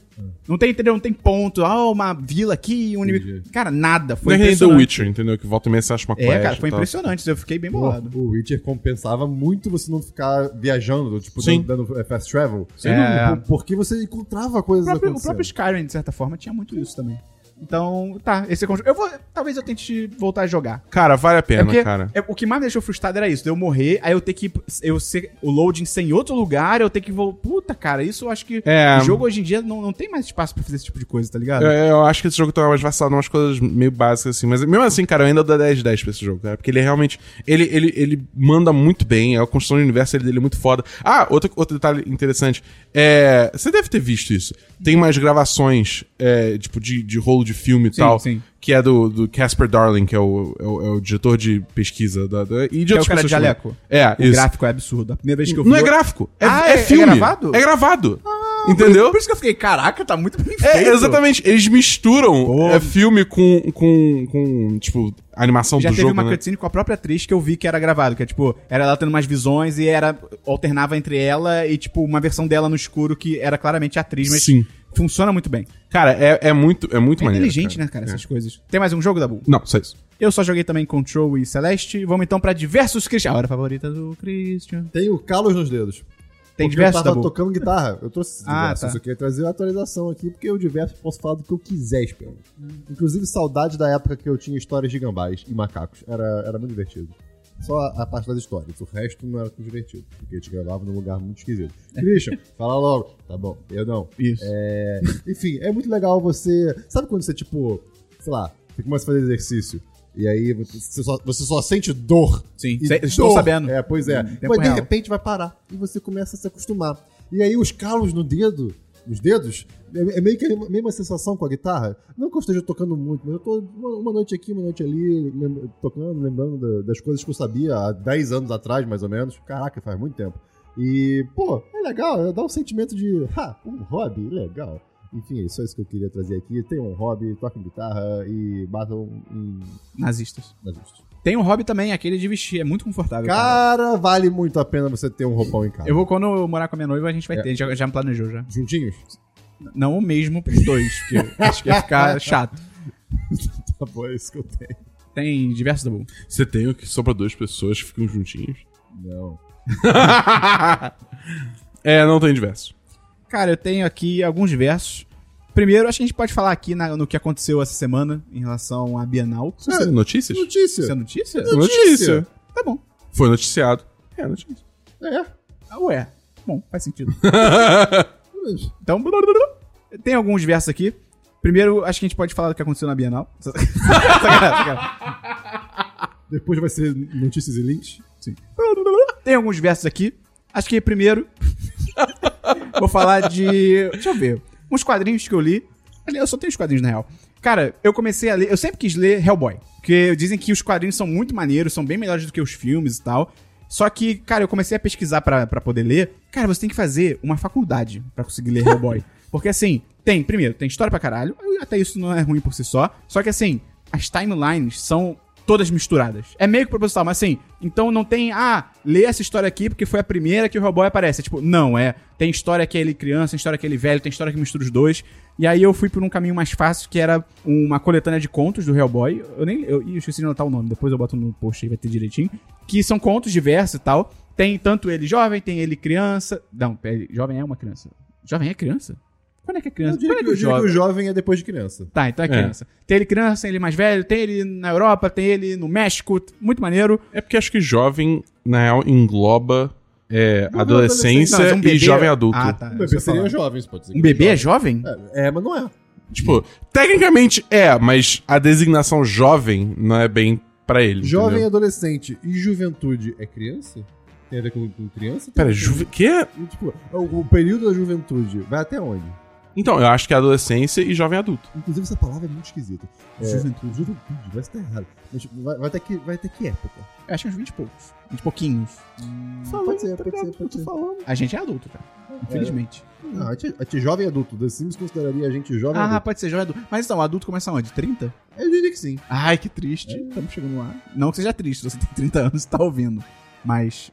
Não tem, entendeu? Não tem ponto. Ah, uma vila aqui, um inimigo. Cara, nada. Não Foi é que nem The impressionante. Witcher, entendeu? Que volta e meia você acha uma quest É, cara, foi impressionante. Eu fiquei bem Pô, bolado. O Witcher compensava muito você não ficar viajando, tipo, Sim. dando, dando, é, fast travel. Dúvida. Por- Porque você encontrava coisas O próprio, o próprio Skyrim, de certa forma, tinha muito isso também. Então, tá, esse é. Eu vou. Talvez eu tente voltar a jogar. Cara, vale a É pena, porque cara. é- o que mais me deixou frustrado era isso, de eu morrer, aí eu ter que. Eu ser o loading ser em outro lugar, eu ter que voltar. Puta, cara, isso eu acho que. É. O jogo hoje em dia não, não tem mais espaço pra fazer esse tipo de coisa, tá ligado? Eu, eu acho que esse jogo tá mais vassado umas coisas meio básicas assim, mas mesmo assim, cara, eu ainda dou 10 10 pra esse jogo, cara, porque ele é realmente, ele, ele, ele manda muito bem, a construção do universo dele é muito foda. Ah, outro, outro detalhe interessante, é, você deve ter visto isso, tem umas gravações, é, tipo, de, de rolo de filme e Sim, tal, sim. que é do, do Casper Darling, que é o, é o, é o diretor de pesquisa da, da- e de Que é o cara de jaleco. É, O isso. gráfico é absurdo. A primeira vez que eu vi. Não é gráfico, é, Ah, é é- é filme. gravado? É gravado. Entendeu? Por isso que eu fiquei, caraca, tá muito bem feito. É, exatamente. Eles misturam Pô. é, filme com, com, com, tipo, animação Já do teve jogo, uma né? cutscene com a própria atriz que eu vi que era gravado, que é tipo, era ela tendo umas visões e era alternava entre ela e tipo uma versão dela no escuro que era claramente a atriz, mas Sim. Funciona muito bem. Cara, é, é muito, é muito É maneiro. inteligente, né, cara, essas coisas. Tem mais um jogo da Bull? Não, só isso. Eu só joguei também Control e Celeste. Vamos então pra diversos Christian. A hora favorita do Christian. Tem calos nos dedos. Tem Porque diversos eu tava Bull. tocando guitarra. Eu trouxe Ah, diversos. tá. Eu só queria trazer a atualização aqui, porque eu diverso posso falar do que eu quiser, Esperão. Inclusive, saudade da época que eu tinha histórias de gambás e macacos. Era, era muito divertido. Só a, a parte das histórias. O resto não era tão divertido, porque a gente gravava num lugar muito esquisito. Christian, fala logo. Tá bom, eu não. Isso. É, enfim, é muito legal você. Sabe quando você, tipo, sei lá, você começa a fazer exercício. E aí você só, você só sente dor. Sim, estou sabendo. É, pois é. Mas de real. repente vai parar. E você começa a se acostumar. E aí os calos no dedo, nos dedos, é, é meio que a mesma- sensação com a guitarra. Não que eu esteja tocando muito, mas eu tô uma, noite aqui, uma noite ali, lem- tocando, lembrando da- das coisas que eu sabia há 10 anos atrás, mais ou menos. Caraca, faz muito tempo. E, pô, é legal, dá um sentimento de, ha, um hobby, legal. Enfim, é só isso que eu queria trazer aqui. Tem um hobby, toquem guitarra e batam em Nazistas. nazistas. Tem um hobby também, aquele de vestir. É muito confortável. Cara. Cara, vale muito a pena você ter um roupão em casa. Eu vou, quando eu morar com a minha noiva, a gente vai É. ter. Já, já me planejou já. Juntinhos? Não o mesmo pros dois, porque acho que ia ficar chato. Tá bom, é isso que eu tenho. Tem diversos Dabu. Você tem o que só pra duas pessoas que ficam juntinhos? Não. é, não tem diversos. Cara, eu tenho aqui alguns versos. Primeiro, acho que a gente pode falar aqui na- no que aconteceu essa semana em relação à Bienal. Você tem notícias? Notícia. Isso é notícia? Notícia. Tá bom. Foi noticiado. É, notícia. É. Ah, ué. Bom, faz sentido. Então, tem alguns versos aqui. Primeiro, acho que a gente pode falar do que aconteceu na Bienal. Depois vai ser notícias e links. Sim. Tem alguns versos aqui. Acho que primeiro. vou falar de. Deixa eu ver. Uns quadrinhos que eu li. Ali, Eu só tenho os quadrinhos na real. Cara, eu comecei a ler. Eu sempre quis ler Hellboy. Porque dizem que os quadrinhos são muito maneiros, são bem melhores do que os filmes e tal. Só que, cara, eu comecei a pesquisar pra, pra poder ler. Cara, você tem que fazer uma faculdade pra conseguir ler Hellboy. Porque assim, tem, primeiro, tem história pra caralho. Até isso não é ruim por si só. Só que assim, as timelines são todas misturadas. É meio que proposital, mas assim, então não tem, ah, lê essa história aqui porque foi a primeira que o Hellboy aparece. É tipo, não, é. Tem história que é ele criança, tem história que é ele velho, tem história que mistura os dois. E aí eu fui por um caminho mais fácil, que era uma coletânea de contos do Hellboy. Eu nem. Eu, eu esqueci de anotar o nome, depois eu boto no post aí, vai ter direitinho. Que são contos diversos e tal. Tem tanto ele jovem, tem ele criança. Não, jovem é uma criança. Jovem é criança? Quando é que é criança? Eu diria, Quando é que, eu o diria que jovem? o jovem é depois de criança. Tá, então é criança. Tem ele criança, tem ele mais velho, tem ele na Europa, tem ele no México, muito maneiro. É porque acho que jovem, na real, engloba é, Não, adolescência Não, um bebê- e jovem adulto. Ah, tá. Um bebê seria falar. jovem, você pode dizer. Um bebê é jovem. jovem? É, é, mas não é. Tipo, tecnicamente é, mas a designação jovem não é bem pra ele. Jovem, entendeu? adolescente e juventude é criança? Tem a ver com, com criança? Pera, juve... que? Tipo, o, o período da juventude vai até onde? Então, eu acho que é adolescência e jovem adulto. Inclusive, essa palavra é muito esquisita. É, Juventude. Juventude, vai estar errado. Mas vai, vai, até que, vai até que época? Eu acho que uns 20 e poucos. 20 e pouquinhos. pode ser, pode ser, pode ser. A gente é adulto, cara. Infelizmente. Não, a gente, a gente é jovem adulto. The Sims consideraria a gente jovem Ah, adulto. pode ser jovem adulto. Mas então, adulto começa onde? 30? Eu diria que sim. Ai, que triste. Estamos chegando lá. Não que seja triste, você tem 30 anos e tá ouvindo. Mas.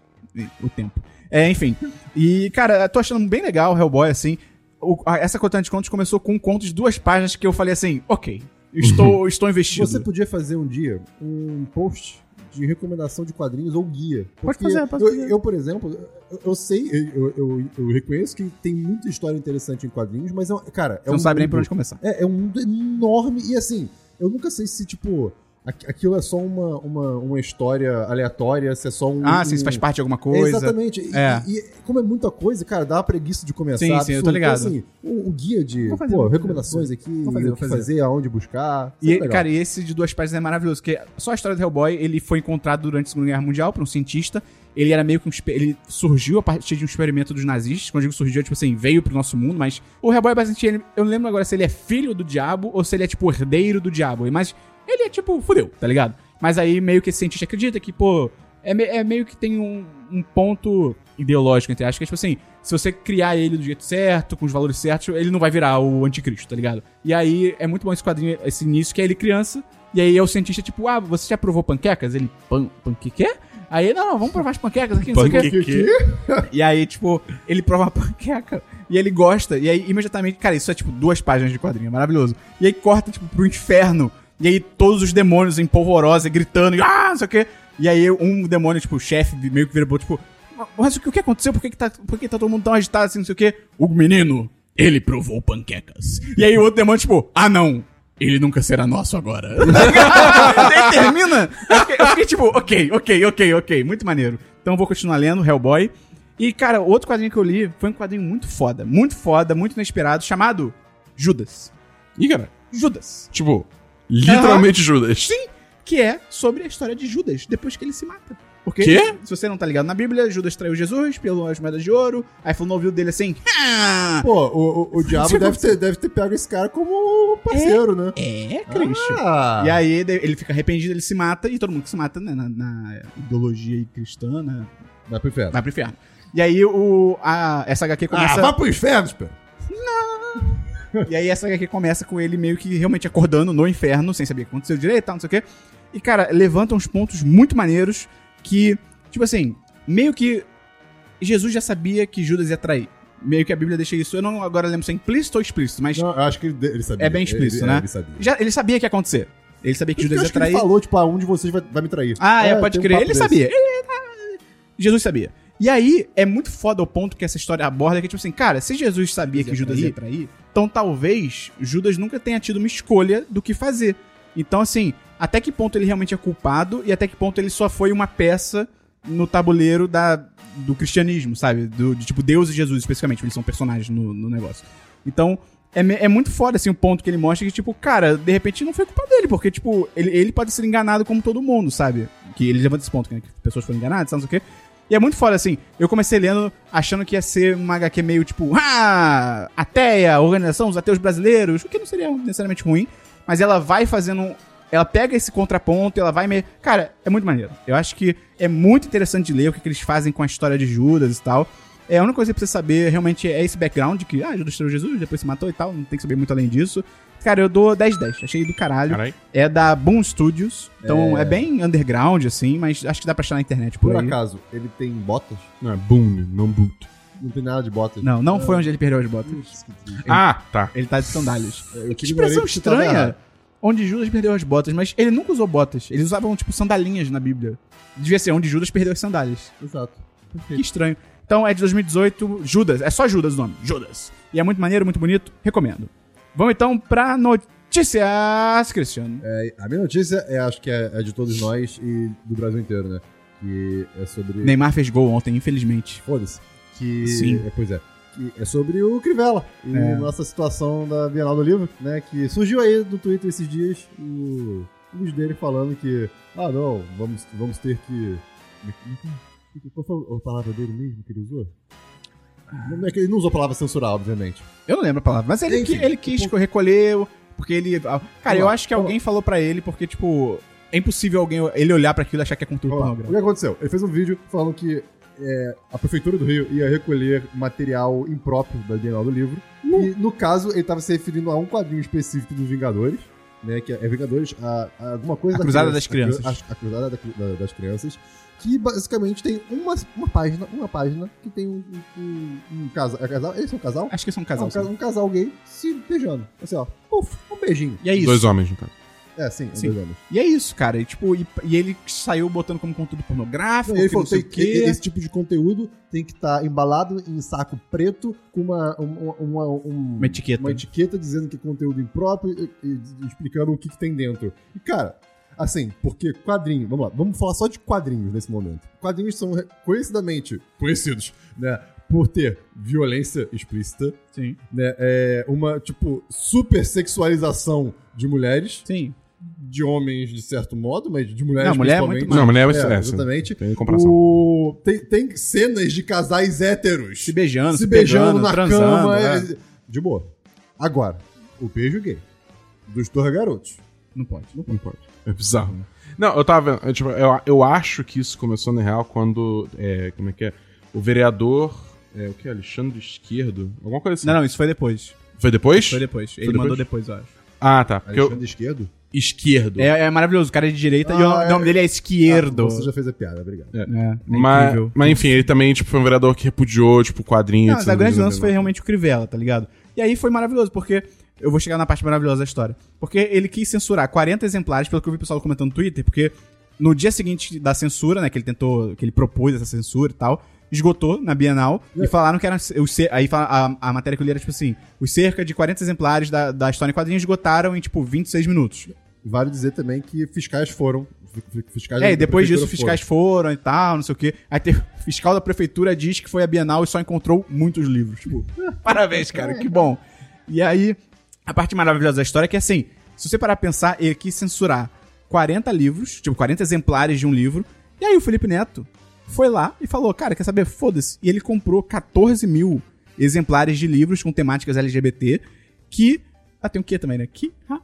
O tempo. É, enfim. E, cara, eu tô achando bem legal o Hellboy, assim. O- a- essa coletânea de contos começou com um conto de duas páginas que eu falei assim, ok, estou, estou investido. Você podia fazer um dia um post de recomendação de quadrinhos ou guia. Pode fazer, pode eu, fazer. eu, por exemplo, eu, eu sei, eu, eu, eu reconheço que tem muita história interessante em quadrinhos, mas, é, um- cara, é Você não um sabe nem por mundo- onde começar. É, é um mundo enorme e assim, eu nunca sei se, tipo, aquilo é só uma, uma, uma história aleatória, se é só um. Ah, sim, um... isso faz parte de alguma coisa. Exatamente. E- É. E, e como é muita coisa, cara, dá uma preguiça de começar. Sim, sim, eu tô absurdo. ligado. Então, assim, o, o guia de pô, recomendações aqui, Vou fazer, o vou que fazer. fazer, aonde buscar. E, Sempre legal. cara, e esse de duas páginas é maravilhoso, porque só a história do Hellboy, ele foi encontrado durante a Segunda Guerra Mundial por um cientista. Ele era meio que um. Ele surgiu a partir de um experimento dos nazistas. Quando eu digo surgiu, é tipo assim, veio pro nosso mundo, mas o Hellboy, basicamente, ele, eu não lembro agora se ele é filho do diabo ou se ele é, tipo, herdeiro do diabo. Mas ele é, tipo, fudeu, tá ligado? Mas aí meio que esse cientista acredita que, pô. É, me- é meio que tem um, um ponto ideológico entre aspas, que é tipo assim, se você criar ele do jeito certo, com os valores certos, ele não vai virar o anticristo, tá ligado? E aí é muito bom esse quadrinho, esse início, que é ele criança, e aí é o cientista tipo, ah, você já provou panquecas? Ele, pan, pan que quê? Aí, não, não, vamos provar as panquecas aqui, não sei o quê. E aí, tipo, ele prova uma panqueca e ele gosta. E aí, imediatamente, cara, isso é tipo duas páginas de quadrinho, é maravilhoso. E aí corta, tipo, pro inferno. E aí todos os demônios em polvorosa, gritando, e, ah, não sei o quê. E aí um demônio, tipo, o chefe, meio que outro, tipo, mas o que, o que aconteceu? Por que, que tá, por que tá todo mundo tão agitado assim, não sei o quê? O menino, ele provou panquecas. E aí o outro demônio, tipo, ah, não. Ele nunca será nosso agora. Daí termina. Eu fiquei, eu fiquei tipo, ok, ok, ok, ok. Muito maneiro. Então eu vou continuar lendo Hellboy. E, cara, outro quadrinho que eu li foi um quadrinho muito foda. Muito foda, muito inesperado, chamado Judas. Ih, cara. Judas. Tipo, literalmente Judas. Sim, que é sobre a história de Judas, depois que ele se mata. Porque, Quê? se você não tá ligado na Bíblia, Judas traiu Jesus pelas moedas de ouro. Aí falou no ouvido dele assim: "Ah, Pô, o, o, o diabo Você deve ter, deve ter pego esse cara como parceiro, né? É, Christian. Ah, E aí ele fica arrependido, ele se mata, e todo mundo que se mata, né, na, na ideologia cristã, né, vai pro inferno. vai pro inferno. E aí o, a, essa HQ começa... Ah, vai pro inferno, Spero. E aí essa HQ começa com ele meio que realmente acordando no inferno, sem saber o que aconteceu direito e tal, não sei o quê. E, cara, levanta uns pontos muito maneiros que, tipo assim, meio que Jesus já sabia que Judas ia trair. Meio que a Bíblia deixa isso, eu não agora lembro se é implícito ou explícito, mas Não, eu acho que ele, sabia. É bem explícito, Ele- né? Ele sabia. já, ele sabia que ia acontecer. Ele sabia que Judas ia que ele trair. falou, tipo, ah, um de vocês vai, vai me trair. Ah, é, pode tem um crer. papo Ele desse. sabia. Ele- Jesus sabia. E aí, é muito foda o ponto que essa história aborda, que é tipo assim, cara, se Jesus sabia que Judas ia trair, então talvez Judas nunca tenha tido uma escolha do que fazer. Então, assim, até que ponto ele realmente é culpado e até que ponto ele só foi uma peça no tabuleiro da, do cristianismo, sabe? Do, de tipo Deus e Jesus, especificamente, eles são personagens no, no negócio. Então, é, é muito foda, assim, o ponto que ele mostra que, tipo, cara, de repente não foi culpa dele, porque, tipo, ele, ele pode ser enganado como todo mundo, sabe? Que ele levanta esse ponto, né, que pessoas foram enganadas, sabe, o quê. E é muito foda, assim, eu comecei lendo achando que ia ser uma HQ meio, tipo, ah, ateia, organização dos ateus brasileiros, o que não seria necessariamente ruim, mas ela vai fazendo... Ela pega esse contraponto, ela vai meio... Cara, é muito maneiro. Eu acho que é muito interessante de ler o que, que eles fazem com a história de Judas e tal. É, a única coisa que você precisa saber realmente é esse background, que, ah, Judas traiu Jesus, depois se matou e tal, não tem que saber muito além disso. Cara, eu dou 10-10, achei do caralho. Caralho. É da Boom Studios, então é... bem underground, assim, mas acho que dá pra achar na internet por, Por aí. acaso, ele tem botas? Não, é boom, não boot. Não tem nada de botas. Não, não foi onde ele perdeu as botas. Ah, tá. Ele tá de sandálias. Eu que expressão estranha. Onde Judas perdeu as botas, mas ele nunca usou botas. Eles usavam, tipo, sandalinhas na Bíblia. Devia ser onde Judas perdeu as sandálias. Exato. Que estranho. Então é de 2018, Judas. É só Judas o nome. Judas. E é muito maneiro, muito bonito. Recomendo. Vamos então pra notícias, Cristiano. É, a minha notícia é, acho que é, é de todos nós e do Brasil inteiro, né? Que é sobre. Neymar fez gol ontem, infelizmente. Foda-se. Que. Sim. É, pois é. É sobre o Crivella e É. nossa situação da Bienal do Livro, né? Que surgiu aí no Twitter esses dias o, o vídeo dele falando que. Ah, não, vamos, vamos ter que. Qual foi a palavra dele mesmo que ele usou? Não é ele não usou a palavra censurar, obviamente. Eu não lembro a palavra, mas ele, Enfim, ele quis recolher, porque ele. ah, Cara, eu acho que alguém falou pra ele, porque, tipo, é impossível alguém ele olhar pra aquilo e achar que é conteúdo lá. O que pornográfico. aconteceu? Ele fez um vídeo falando que é, a Prefeitura do Rio ia recolher material impróprio da Bienal do Livro. E, no caso, ele estava se referindo a um quadrinho específico dos Vingadores, né? Que é Vingadores, a, a alguma coisa A da Cruzada criança- das Crianças. A- a Cruzada da- da- das Crianças. Que basicamente tem uma, uma página, uma página que tem um, um, um casal. É casal? Eles são um casal? Acho que são um Ah, casal. um, ca- sim. um casal gay se beijando. Assim, ó. Puf, um beijinho. E é isso. Dois homens, no caso. É, sim, Sim. dois homens. E é isso, cara. E, tipo, e, e ele saiu botando como conteúdo pornográfico, Não, ele que não falou sei tem, o quê. esse tipo de conteúdo tem que estar embalado em saco preto com uma, uma, uma, um- Uma etiqueta. uma etiqueta dizendo que é conteúdo impróprio e, e explicando o que, que tem dentro. E, cara, assim, porque quadrinho, vamos lá, vamos falar só de quadrinhos nesse momento. Quadrinhos são conhecidamente conhecidos, né, por ter violência explícita, Sim. né, é, uma, tipo, super sexualização de mulheres, Sim. de homens de certo modo, mas de mulheres Não, mulher é principalmente. muito Não, mulher é, É, é, exatamente. Tem comparação. O... Tem, tem cenas de casais héteros Se beijando, se beijando na transando, cama. é. é- De boa. Agora, o beijo gay dos dois garotos. Não pode. Não Não pode. É bizarro. Não, eu tava vendo. eu, tipo, eu, eu acho que isso começou, na real, quando. É, como é que é? O vereador. É, o que? Alexandre Esquerdo? Alguma coisa assim. Não, não, isso foi depois. Foi depois? Foi depois. Ele depois? mandou depois, eu acho. Ah, tá. Porque eu- Alexandre Esquerdo? esquerdo. É, é maravilhoso, o cara é de direita e Ah, o nome é. dele é Esquerdo. Ah, você já fez a piada, obrigado. É. É, é mas, incrível. mas enfim, ele também tipo, foi um vereador que repudiou, tipo, quadrinhos. Não, mas a grande lance foi realmente o Crivella, tá ligado? E aí foi maravilhoso, porque. Eu vou chegar na parte maravilhosa da história. Porque ele quis censurar 40 exemplares, pelo que eu vi o pessoal comentando no Twitter, porque no dia seguinte da censura, né, que ele tentou, que ele propôs essa censura e tal, esgotou na Bienal e falaram que eram os aí a, a matéria que eu li era tipo assim, os cerca de 40 exemplares da, da história em quadrinhos esgotaram em tipo 26 minutos. Vale dizer também que fiscais foram. fi- Fiscais É, e depois disso fiscais foram e tal, não sei o quê. Aí teve, o fiscal da prefeitura diz que foi a Bienal e só encontrou muitos livros. Tipo, parabéns, cara, que bom. E aí, a parte maravilhosa da história é que, assim, se você parar pra pensar, ele quis censurar 40 livros, tipo, 40 exemplares de um livro. E aí o Felipe Neto foi lá e falou, cara, quer saber? Foda-se. E ele comprou 14 mil exemplares de livros com temáticas LGBT que... Ah, tem o que também, né? Que... ah,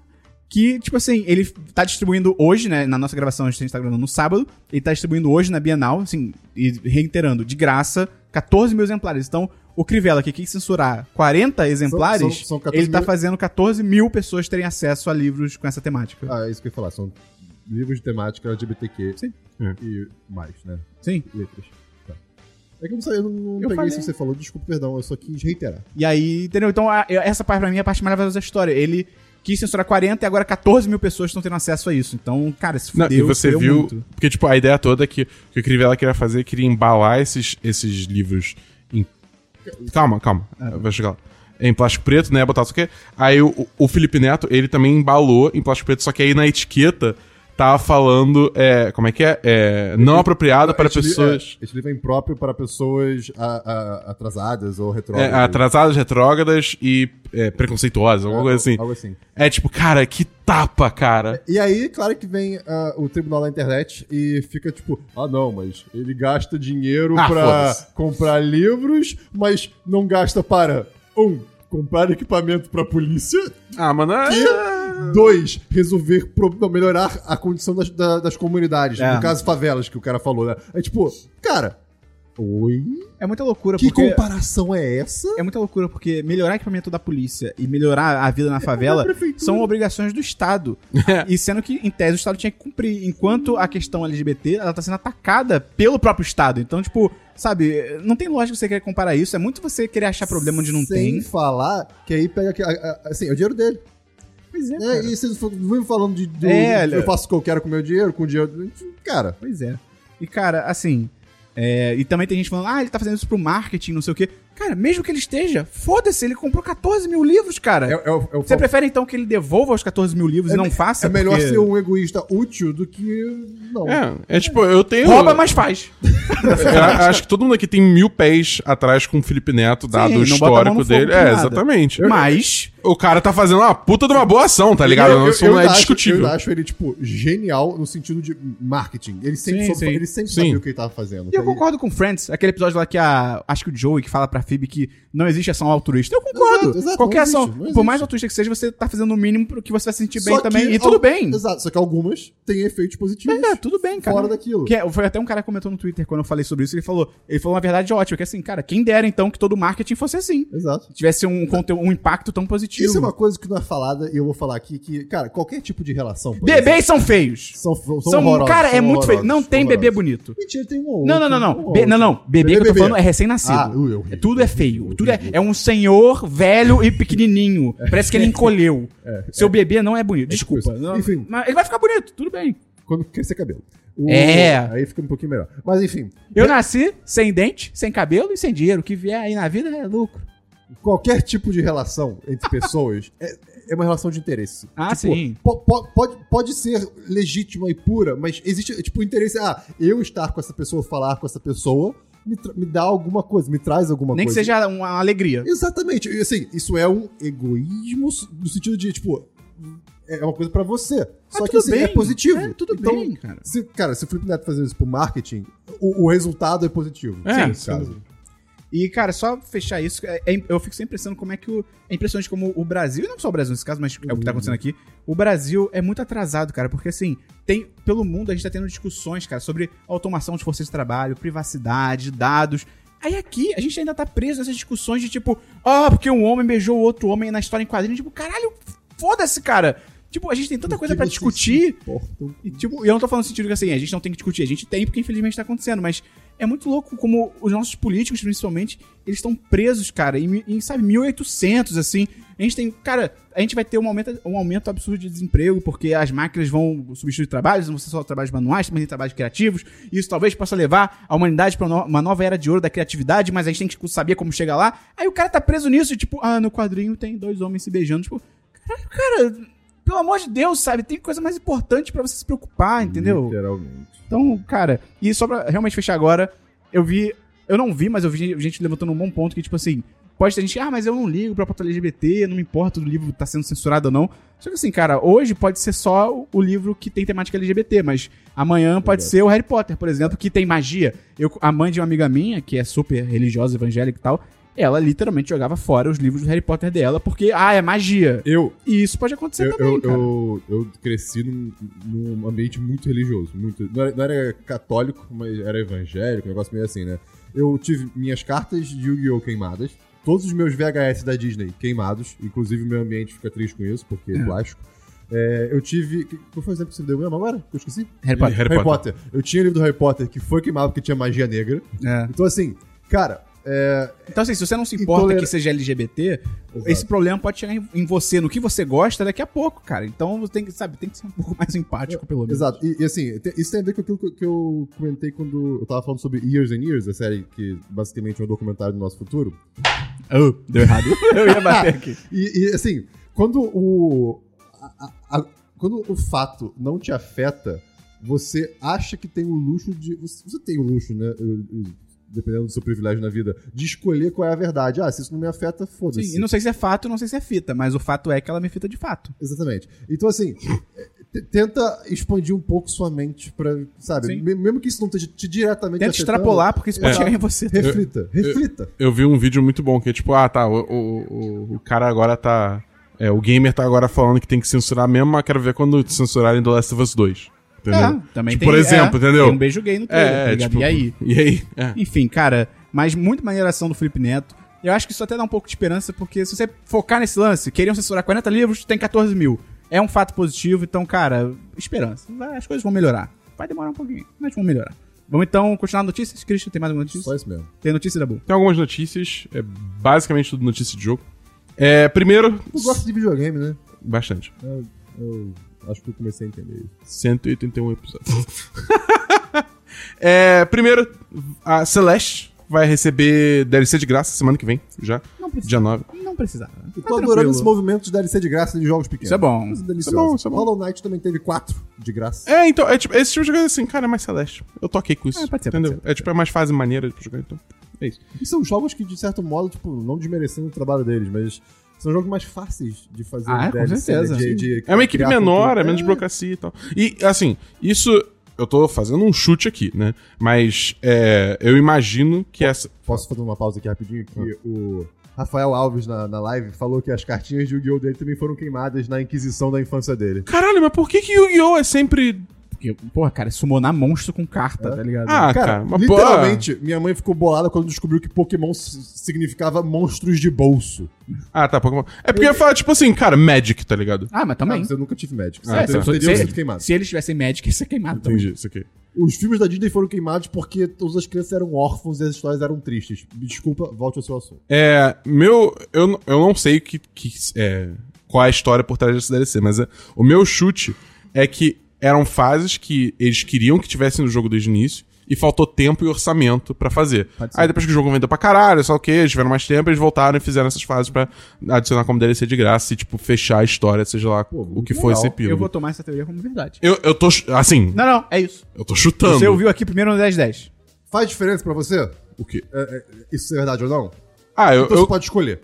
que, tipo assim, ele tá distribuindo hoje, né? Na nossa gravação, a gente tá gravando no sábado. Ele tá distribuindo hoje na Bienal, assim, e reiterando, de graça, 14 mil exemplares. Então, o Crivella, que quis censurar 40 exemplares, são- são 14 ele tá mil- fazendo 14 mil pessoas terem acesso a livros com essa temática. Ah, é isso que eu ia falar. São livros de temática LGBTQ Sim. É. e mais, né? Sim. Letras. Tá. É que eu não sei, eu não, não Eu peguei falei. isso que você falou. Desculpa, perdão. Eu só quis reiterar. E aí, entendeu? Então, a- essa parte pra mim é a parte maravilhosa da história. Ele quis censurar 40 e agora 14 mil pessoas estão tendo acesso a isso. Então, cara, se Não, fudeu, e você fudeu viu. muito. Porque, tipo, a ideia toda é que o que o Crivella queria fazer, queria embalar esses, esses livros. Calma, calma. Vai chegar lá. Em plástico preto, né? Botar isso aqui. Aí o, o Felipe Neto, ele também embalou em plástico preto, só que aí na etiqueta tava falando. É, como é que é? É, não apropriado para pessoas. é, Esse livro é impróprio para pessoas a- a- atrasadas ou É, retrógradas. atrasadas, retrógradas e é, preconceituosas, alguma coisa assim. Algo assim. É tipo, cara, que tapa, cara. E aí, claro que vem ah, o tribunal da internet e fica tipo, ah não, mas ele gasta dinheiro Ah, pra comprar livros, mas não gasta para, um, comprar equipamento pra polícia, Ah, mano. é- dois, resolver, pro- não, melhorar a condição das, da- das comunidades, É. no caso favelas que o cara falou, né? É tipo, cara, oi? É muita loucura, Que porque... comparação é essa? É muita loucura, porque melhorar o equipamento da polícia e melhorar a vida na favela prefeitura. são obrigações do Estado. e sendo que, em tese, o Estado tinha que cumprir. Enquanto a questão LGBT, ela tá sendo atacada pelo próprio Estado. Então, tipo, sabe, não tem lógica você querer comparar isso. É muito você querer achar problema onde não Sem tem. falar que aí pega, que- assim, é o dinheiro dele. Pois é, É, cara. e vocês vivem falando de, do, É, eu faço o que eu quero com o meu dinheiro, com o dinheiro. Cara, Pois é. E, cara, assim. É, e também tem gente falando, ah, ele tá fazendo isso pro marketing, não sei o quê. Cara, mesmo que ele esteja, foda-se, ele comprou 14 mil livros, cara. é, é, é Você prefere então que ele devolva os 14 mil livros É e não faça? É melhor porque ser um egoísta útil do que. Não. É, é tipo, eu tenho. Rouba, mas faz. Eu acho que todo mundo aqui tem mil pés atrás com o Felipe Neto, dado Sim, o histórico fogo dele. É, nada. exatamente. Mas, O cara tá fazendo uma puta de uma boa ação, tá ligado? Eu- eu- Isso eu não é acho- discutível. Eu acho ele, tipo, genial no sentido de marketing. Ele sempre, Sim, soube- sim. ele sempre Sim. sabia o que ele tava fazendo. e eu Ele- concordo com Friends, aquele episódio lá que a. Acho que o Joey que fala pra Phoebe que não existe ação altruísta. Eu concordo. Exato, exato, Qualquer ação, existe, não por mais altruísta que seja, você tá fazendo o mínimo pro que você vai se sentir bem Só também. que E tudo al- bem. Exato, só que algumas têm efeitos positivos. É, tudo bem, cara. Fora daquilo. Que é- foi até um cara que comentou no Twitter quando eu falei sobre isso. Ele falou, ele falou uma verdade ótima, que assim, cara, quem dera então que todo marketing fosse assim. Exato. Tivesse um, conteúdo, um impacto tão positivo. Isso é uma coisa que não é falada e eu vou falar aqui que, cara, qualquer tipo de relação. Bebês são feios. São, são, São, horrorosos, cara, é muito feio. Não tem bebê horrorosos. bonito. Mentira, tem um ou Não, outro, não, não, um não. ou Be- não, não. Bebê que eu tô Bebê. falando é recém-nascido. Ah. Tudo é feio. Tudo é, é um senhor velho e pequenininho. Parece que ele encolheu. Seu bebê não é bonito. Desculpa. tipo isso. Não- Enfim. mas ele vai ficar bonito. Tudo bem. Quando crescer cabelo. É. Aí fica um pouquinho melhor. Mas enfim, Eu nasci sem dente, sem cabelo e sem dinheiro. O que vier aí na vida é lucro. Qualquer tipo de relação entre pessoas é, é uma relação de interesse. Ah, sim. po- po- pode, pode ser legítima e pura, mas existe, tipo, o interesse, ah, eu estar com essa pessoa, falar com essa pessoa, me, me dá alguma coisa, me traz alguma Nem que coisa. seja uma alegria. Exatamente. Assim, isso é um egoísmo no sentido de, tipo, é uma coisa pra você. Só que assim, bem. é positivo. É, tudo Então, bem, cara. Se, cara, se o Felipe Neto fazer isso pro marketing, o, o resultado é positivo. É, nesse sim. E, cara, só fechar isso, é- é- eu fico sempre pensando como é que o. É impressionante como o Brasil, e não só o Brasil nesse caso, mas é o que tá acontecendo aqui. O Brasil é muito atrasado, cara, porque assim, tem. Pelo mundo a gente tá tendo discussões, cara, sobre automação de forças de trabalho, privacidade, dados. Aí aqui a gente ainda tá preso nessas discussões de tipo, ah, porque um homem beijou o outro homem na história em quadrinhos. Tipo, caralho, foda-se, cara. Tipo, a gente tem tanta coisa vocês discutir. E, tipo, eu não tô falando no sentido que assim, a gente não tem que discutir, a gente tem porque infelizmente tá acontecendo, mas é muito louco como os nossos políticos, principalmente, eles estão presos, cara, em, em, sabe, 1800, assim. A gente tem, cara, a gente vai ter um aumento, um aumento absurdo de desemprego, porque as máquinas vão substituir trabalhos, não ser só trabalhos manuais, também trabalhos criativos, e isso talvez possa levar a humanidade no- uma nova era de ouro da criatividade, mas a gente tem que saber como chegar lá. Aí o cara tá preso nisso, tipo, ah, no quadrinho tem dois homens se beijando, tipo, caralho, cara, pelo amor de Deus, sabe? Tem coisa mais importante pra você se preocupar, entendeu? Literalmente. Então, cara, e só pra realmente fechar agora, eu vi. Eu não vi, mas eu vi gente levantando um bom ponto que, tipo assim, pode ter gente, ah, mas eu não ligo pra pauta LGBT, não me importa do livro tá sendo censurado ou não. Só que assim, cara, hoje pode ser só o- o livro que tem temática LGBT, mas amanhã pode ser o Harry Potter, por exemplo, que tem magia. Eu, a mãe de uma amiga minha, que é super religiosa, evangélica e tal, ela literalmente jogava fora os livros do Harry Potter dela, porque, ah, é magia. Eu, E isso pode acontecer eu, também, eu, cara. eu, eu cresci num, num ambiente muito religioso. Muito, não, era, não era católico, mas era evangélico, um negócio meio assim, né? Eu tive minhas cartas de Yu-Gi-Oh! queimadas, todos os meus VHS da Disney queimados, inclusive o meu ambiente fica triste com isso, porque é plástico. É, eu tive. Qual foi o exemplo que você deu mesmo agora? Que eu esqueci? Harry Potter. Harry Harry Potter. Potter. Eu tinha o livro do Harry Potter que foi queimado porque tinha magia negra. É. Então, assim, cara, Então, assim, se você não se importa Intoler- que seja LGBT, Exato. esse problema pode chegar em, em você, no que você gosta daqui a pouco, cara. Então você tem que, sabe, tem que ser um pouco mais empático, pelo menos. Exato. E, e, assim, te- isso tem a ver com aquilo que, que eu comentei quando eu tava falando sobre Years and Years, a série que basicamente é um documentário do nosso futuro. Oh, deu errado. Eu ia bater aqui. E, e, assim, quando o. a- a- a- quando o fato não te afeta, você acha que tem o luxo de. Você, você tem o luxo, né? eu- eu- Dependendo do seu privilégio na vida, de escolher qual é a verdade. Ah, se isso não me afeta, foda-se. Sim, e não sei se é fato, não sei se é fita, mas o fato é que ela me fita de fato. Exatamente. Então, assim, tenta expandir um pouco sua mente pra, sabe? Sim. Me- Mesmo que isso não esteja te diretamente Tenta afetando, extrapolar, porque isso pode É. chegar em você. Reflita, reflita. Eu vi um vídeo muito bom que é tipo, ah, tá, o, o, o, o cara agora tá. É, o gamer tá agora falando que tem que censurar mesmo, mas quero ver quando censurarem The Last of Us 2. Entendeu? É, também Tipo, tem, por exemplo, é, entendeu? Tem um beijo gay no trailer, É, tá é, tipo. E aí? E aí? É. Enfim, cara, mas muito maneiração do Felipe Neto. Eu acho que isso até dá um pouco de esperança, porque se você focar nesse lance, queriam censurar 40 livros, tem 14 mil. É um fato positivo, então, cara, esperança. As coisas vão melhorar. Vai demorar um pouquinho, mas vão melhorar. Vamos então continuar notícias? Christian, tem mais alguma notícia? Só isso mesmo. Tem notícia da boa. Tem algumas notícias, é basicamente tudo notícia de jogo. É, primeiro. Tu gosta de videogame, né? Bastante. Eu, eu acho que eu comecei a entender isso. 181 episódios. é, primeiro, a Celeste vai receber DLC de graça semana que vem, já. Não precisa. Dia 9. Não precisava. Eu Tá tô adorando tranquilo. esse movimento de DLC de graça de jogos pequenos. Isso é bom. Coisa Isso deliciosa. é bom, isso é bom. Hollow Knight também teve quatro de graça. É, então, é tipo, esse tipo de jogo é assim, cara, é mais Celeste. Eu toquei com isso. É, pode ser, entendeu? pode ser, é tipo, é mais fase maneira de jogar, então. É isso. E são jogos que, de certo modo, tipo, não desmerecendo o trabalho deles, mas são jogos mais fáceis de fazer Ah, com DLC, certeza. né? De, de É uma equipe menor, é menos burocracia e tal. E, assim, isso. Eu tô fazendo um chute aqui, né? Mas é, eu imagino que essa. Posso fazer uma pausa aqui rapidinho? Que Ah. o Rafael Alves, na, na live, falou que as cartinhas de Yu-Gi-Oh! dele também foram queimadas na Inquisição da infância dele. Caralho, mas por que que Yu-Gi-Oh! é sempre. Porque, porra, cara, summonar monstro com carta, tá ligado? Ah, Cara, cara, mas literalmente, minha mãe ficou bolada quando descobriu que Pokémon significava monstros de bolso. Ah, tá, Pokémon. É porque eu ia falar, tipo assim, cara, Magic, tá ligado? Ah, mas Ah, também. mas eu nunca tive Magic. Ah, É, Então, tá. se, sido queimado. se eles tivessem Magic, ia ser queimado também. Entendi, isso aqui. Os filmes da Disney foram queimados porque todas as crianças eram órfãos e as histórias eram tristes. Desculpa, volte ao seu assunto. É. Meu. Eu, eu não sei que, que, é, qual é a história por trás desse DLC, mas é, o meu chute é que eram fases que eles queriam que tivessem no jogo desde o início. E faltou tempo e orçamento pra fazer. Aí depois que o jogo vendeu pra caralho, só o que, eles tiveram mais tempo, eles voltaram e fizeram essas fases pra adicionar como DLC de graça e, tipo, fechar a história, seja lá o que for legal. esse epílogo. Eu vou tomar essa teoria como verdade. Eu, eu tô. Assim, Não, não, é isso. eu tô chutando. Você ouviu aqui primeiro no 1010. Faz diferença pra você? O quê? É, é, isso é verdade ou não? Ah, eu. Então eu você pode escolher.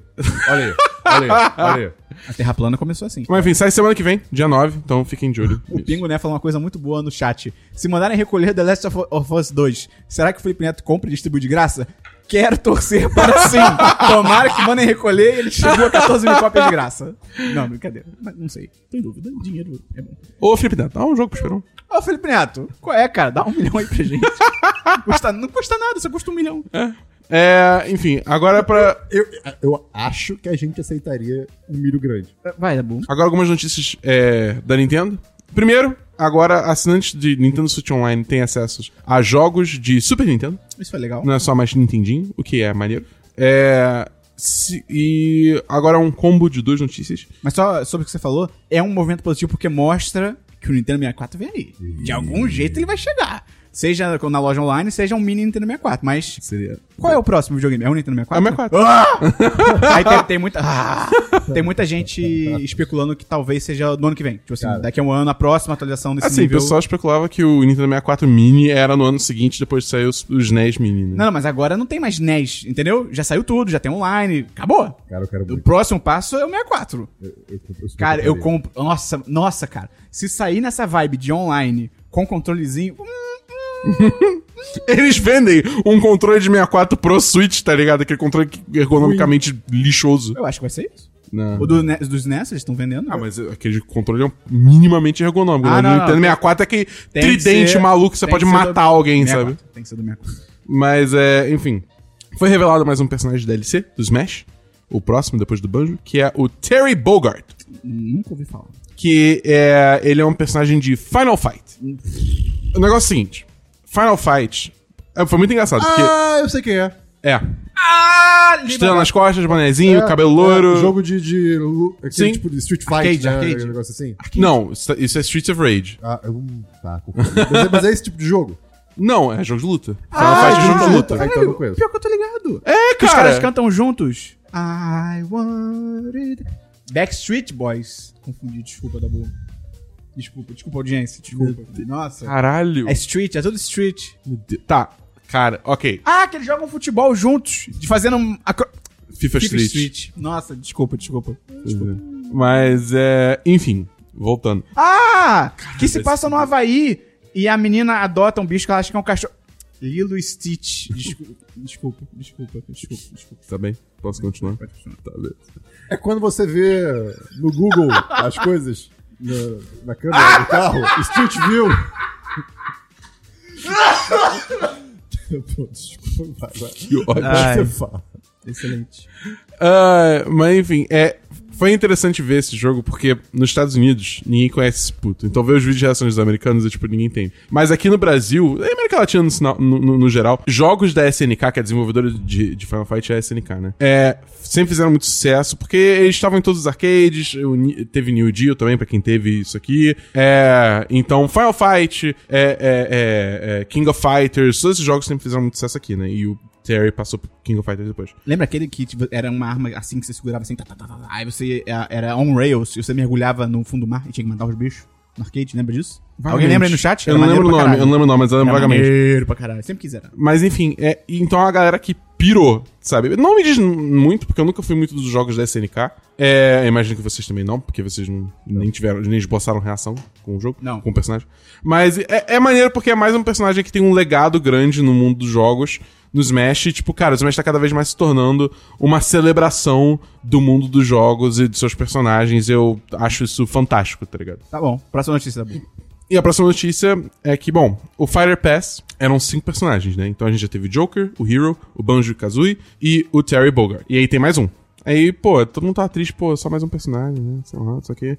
Olha aí, olha aí, olha aí. A Terra plana começou assim. Mas enfim, sai semana que vem, dia 9, então fiquem de olho. O Pingo, né, falou uma coisa muito boa no chat. Se mandarem recolher The Last of Us 2, será que o Felipe Neto compra e distribui de graça? Quero torcer para sim. Tomara que mandem recolher e ele distribua 14 mil cópias de graça. Não, brincadeira. Mas não sei. Tô em dúvida. Dinheiro é bom. Ô, Felipe Neto, dá um jogo pro Esperão. Ô, Felipe Neto, qual é, cara? Dá um milhão aí pra gente. custa, não custa nada, só custa um milhão. É, enfim, agora pra. Eu, eu acho que a gente aceitaria um milho grande. Vai, é bom. Agora algumas notícias é, da Nintendo. Primeiro, agora assinantes de Nintendo Switch Online têm acesso a jogos de Super Nintendo. Isso foi legal. Não é só mais Nintendinho, o que é maneiro. É. se- e agora um combo de duas notícias. Mas só sobre o que você falou, é um movimento positivo porque mostra que o Nintendo 64 vem aí. De algum jeito ele vai chegar. Seja na loja online, seja um mini Nintendo 64. Mas Seria. qual é o próximo videogame? É o Nintendo 64? É o 64. Aí tem, tem muita. Ah! tem muita gente especulando que talvez seja no ano que vem. Tipo assim, Cara. daqui a um ano, a próxima atualização desse Assim, nível. o pessoal especulava que o Nintendo 64 Mini era no ano seguinte, depois de sair os, os NES Mini. Né? Não, mas agora não tem mais NES, entendeu? Já saiu tudo, já tem online. Acabou. Cara, eu quero O muito. próximo passo é o 64. Eu- eu- Cara, eu compro. Nossa, nossa, cara. Se sair nessa vibe de online com controlezinho. hum, Eles vendem um controle de 64 pro Switch, tá ligado? Aquele controle que- ergonomicamente lixoso. Eu acho que vai ser isso. Não. O do, dos NES eles estão vendendo? Ah, mas aquele controle é minimamente ergonômico. Ah, né? não, não. Nintendo 64 é aquele Tem tridente ser- maluco que você pode que ser do matar alguém, 64. sabe? Tem que ser do 64. Mas é, enfim. Foi revelado mais um personagem de DLC do Smash, o próximo depois do Banjo, que é o Terry Bogard. Nunca ouvi falar. Que é, ele é um personagem de Final Fight. O negócio é o seguinte: Final Fight. é, Foi muito engraçado, porque. Ah, eu sei quem é. É. Ah, Estrela nas costas, bonezinho, É, cabelo é, loiro. jogo de, de Sim. tipo de Street Fight, Arcade, né? arcade. Aquele negócio assim. Não, isso é Streets of Rage. Ah, um, tá, mas, é, mas é esse tipo de jogo. Não, é jogo de luta. Ah, Final Fight é jogo de luta. luta. Ah, então eu não conheço. Pior que eu tô ligado. É, Que os cara. caras cantam juntos. I want it. Backstreet Boys. Confundi, desculpa, da boa. Desculpa, desculpa, audiência, desculpa. Nossa. Caralho. É street, é tudo street. Meu Deus. Tá, cara, ok. Ah, que eles jogam futebol juntos, de fazendo um acro... FIFA, FIFA Street. Nossa, desculpa, desculpa. desculpa. Mas, é. Enfim, voltando. Ah, que se passa no Havaí e a menina adota um bicho que ela acha que é um cachorro. Lilo e Stitch. Desculpa, desculpa, desculpa, desculpa, desculpa. Tá bem? Posso continuar? Pode continuar. Tá, beleza. É quando você vê no Google as coisas na, na câmera do carro, Street View. Pô, desculpa, vai, vai. Que ódio. Ai. Você fala. Excelente. Ah, mas enfim, é, foi interessante ver esse jogo porque nos Estados Unidos ninguém conhece esse puto. Então ver os vídeos de reações dos americanos é tipo, ninguém tem. Mas aqui no Brasil, na América Latina no, no- no- geral, jogos da SNK, que é a desenvolvedora de, de Final Fight, é a SNK, né? É, sempre fizeram muito sucesso porque eles estavam em todos os arcades, teve New Deal também, pra quem teve isso aqui. É, então, Final Fight, é, é, é, é, King of Fighters, todos esses jogos sempre fizeram muito sucesso aqui, né? E o Terry passou pro King of Fighters depois. Lembra aquele que tipo, era uma arma assim que você segurava assim, tá, tá, tá, tá, tá, aí você é, era on rails e você mergulhava no fundo do mar e tinha que matar os bichos no arcade, lembra disso? Alguém lembra aí no chat? Eu Era não lembro o nome, eu não lembro o nome, mas eu lembro Era vagamente. maneiro pra caralho. Sempre quiseram. Mas enfim, é, então a galera que pirou, sabe? Não me diz muito, porque eu nunca fui muito dos jogos da SNK. É, eu imagino que vocês também não, porque vocês não, nem tiveram, nem esboçaram reação com o jogo, Não. com o personagem. Mas é, é maneiro porque é mais um personagem que tem um legado grande no mundo dos jogos. No Smash, e, tipo, cara, o Smash tá cada vez mais se tornando uma celebração do mundo dos jogos e de seus personagens. Eu acho isso fantástico, tá ligado? Tá bom. Próxima notícia da boa. E a próxima notícia é que, bom, o Fighter Pass eram cinco personagens, né? Então a gente já teve o Joker, o Hero, o Banjo-Kazooie e o Terry Bogard. E aí tem mais um. Aí, pô, todo mundo tá triste, pô, só mais um personagem, né? Sei lá, isso aqui.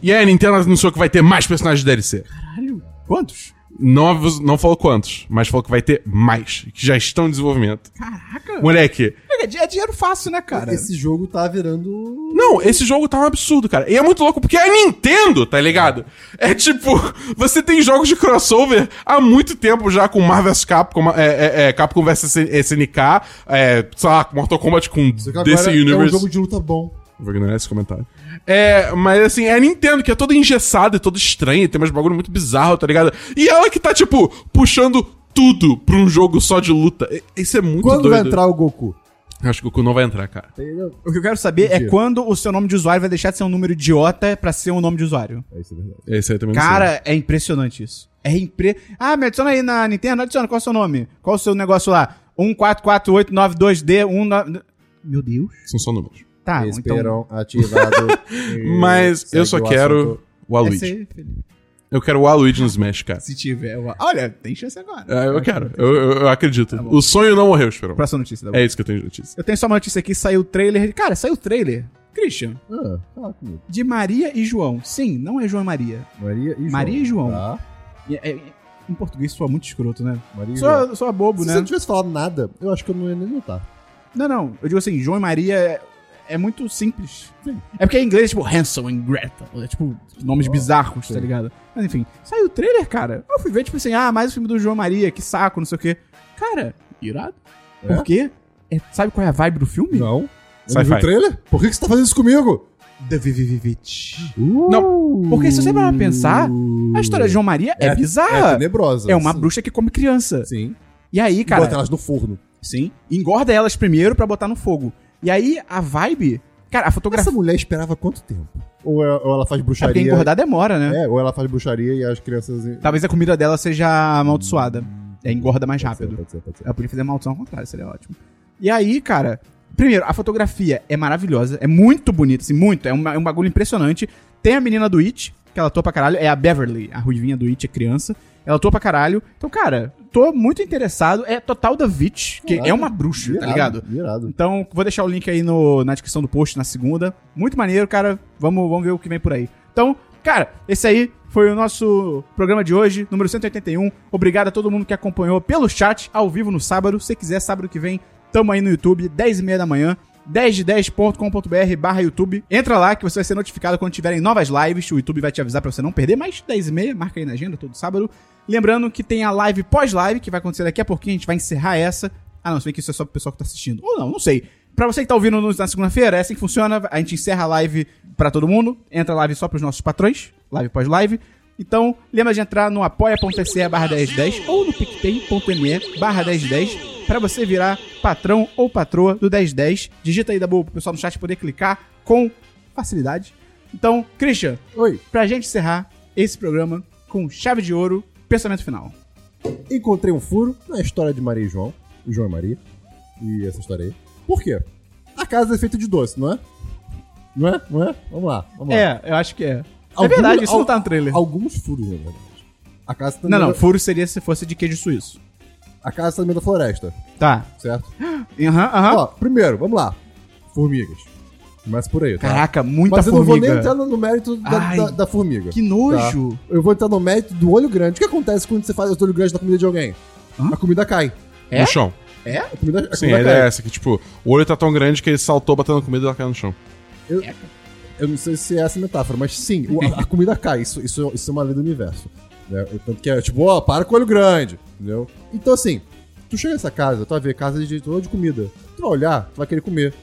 E aí a Nintendo anunciou que vai ter mais personagens de DLC. Caralho. Quantos? Não, não falou quantos, mas falou que vai ter mais, que já estão em desenvolvimento. Caraca. Moleque, É, di- é dinheiro fácil, né, cara? Esse jogo tá virando. Não, esse jogo tá um absurdo, cara. E é muito louco porque é Nintendo, tá ligado? É tipo, você tem jogos de crossover há muito tempo já com Marvel vs Capcom, é, é, é, Capcom vs SNK, é, sei lá, Mortal Kombat com DC agora é um Universe. jogo de luta bom. Vou ignorar esse comentário. É, mas assim, é a Nintendo, que é toda engessada e toda estranha, tem umas bagulho muito bizarro, tá ligado? E ela que tá, tipo, puxando tudo pra um jogo só de luta. E- Isso é muito Quando doido. vai entrar o Goku? Acho que o Goku não vai entrar, cara. O que eu quero saber é quando o seu nome de usuário vai deixar de ser um número idiota pra ser um nome de usuário. É isso, é verdade. Esse aí também. Cara, é impressionante isso. É impre... Ah, me adiciona aí na Nintendo, adiciona. Qual é o seu nome? Qual é o seu negócio lá? 144892D, 19... Meu Deus. São só números. Tá, então... Ativado. Mas eu só o quero o aí, Felipe. Eu quero o Waluigi no Smash, cara. Se tiver... eu- Olha, tem chance agora. É, eu quero. Eu, eu, eu acredito. o sonho não morreu, Esperão. Próxima notícia. Da É isso que eu tenho de notícia. Eu tenho só uma notícia aqui, saiu o trailer... Cara, saiu o trailer. Christian, Ah, fala comigo. de Maria e João. Sim, não é João e Maria. Maria e João. Maria e João. Tá. E- é- em português soa muito escroto, né? Maria e João. Soa, soa bobo, Se né? você não tivesse falado nada, eu acho que eu não ia nem notar. Não, não. Eu digo assim, João e Maria é, é muito simples. É porque em inglês é tipo Hansel e Gretel. É tipo nomes bizarros, tá sim. ligado? Mas enfim, saiu o trailer, cara. Eu fui ver, tipo assim, ah, mais o filme do João Maria, que saco, não sei o quê. Cara, irado. É? Por quê? É, sabe qual é a vibe do filme? Não. Vi o trailer? Por que, que você tá fazendo isso comigo? The Vivivit. Não, Porque se você parar pra pensar, A história de João Maria é, É bizarra. tenebrosa. É uma sim. bruxa que come criança. Sim. E aí, cara. Bota elas no forno. Sim. Engorda elas primeiro pra botar no fogo. E aí, a vibe. Cara, a fotografia. Essa mulher esperava quanto tempo? Ou, é- ou ela faz É porque bruxaria... engordar demora, né? É, ou ela faz bruxaria e as crianças... Talvez a comida dela seja amaldiçoada. É, engorda mais Pode ser, rápido. Pode ser, pode ser. Ela podia fazer maldição ao contrário, seria ótimo. E aí, cara, primeiro, a fotografia é maravilhosa, é muito bonita, assim, muito. É, uma- é um bagulho impressionante. Tem a menina do It, que ela atua pra caralho, é a Beverly, a ruivinha do It, é criança. Ela atua pra caralho. Então, cara, tô muito interessado. É total da Witch, que é uma bruxa, tá Irado, ligado? Irado. Então, vou deixar o link aí no, na descrição do post na segunda. Muito maneiro, cara. Vamos, vamos ver o que vem por aí. Então, Cara, esse aí foi o nosso programa de hoje, número 181. Obrigado a todo mundo que acompanhou pelo chat, ao vivo no sábado. Se quiser, sábado que vem, tamo aí no YouTube, 10 e meia da manhã. 10de10.com.br barra YouTube. Entra lá que você vai ser notificado quando tiverem novas lives. O YouTube vai te avisar pra você não perder. Mas 10 e meia, marca aí na agenda todo sábado. Lembrando que tem a live pós-live, que vai acontecer daqui a pouquinho. A gente vai encerrar essa. Ah, não, se bem que isso é só pro pessoal que tá assistindo. Ou não, não sei. Pra você que tá ouvindo na segunda-feira, é assim que funciona. A gente encerra a live pra todo mundo. Entra a live só pros nossos patrões. Live pós-live. Então, lembra de entrar no apoia.se barra 1010 ou no picpay.me barra 1010 para você virar patrão ou patroa do 1010. Digita aí da boa pro pessoal no chat poder clicar com facilidade. Então, Christian, Oi. pra gente encerrar esse programa com chave de ouro, pensamento final. Encontrei um furo na história de Maria e João. O João e Maria. E essa história aí. Por quê? A casa é feita de doce, não é? Não é? Não é? Vamos lá. Vamos lá. É, eu acho que é. é verdade, isso al- não tá no trailer. Alguns furos, na verdade. A casa tá no Não, não, furo seria se fosse de queijo suíço. A casa tá no meio da floresta, Tá. certo? Aham, aham. Ó, primeiro, vamos lá. Formigas. Começa por aí, tá? Caraca, muita Mas eu não formiga. vou nem entrar no, mérito da, Ai, da- da formiga. Que nojo. Tá? Eu vou entrar no mérito do olho grande. O que acontece quando você faz o olho grande na comida de alguém? Hã? A comida cai. É? No chão. É? A comida, a Sim, a comida ideia é essa, que tipo, o olho tá tão grande que ele saltou batendo comida e ela caiu no chão. Eu não sei se é essa a metáfora, mas sim, a, a comida cai. Isso, isso, isso é uma lei do universo. Né? Tanto que é tipo, ó, para com o olho grande. Entendeu? Então assim, tu chega nessa casa, tu vai ver casa de toda de comida. Tu vai olhar, tu vai querer comer.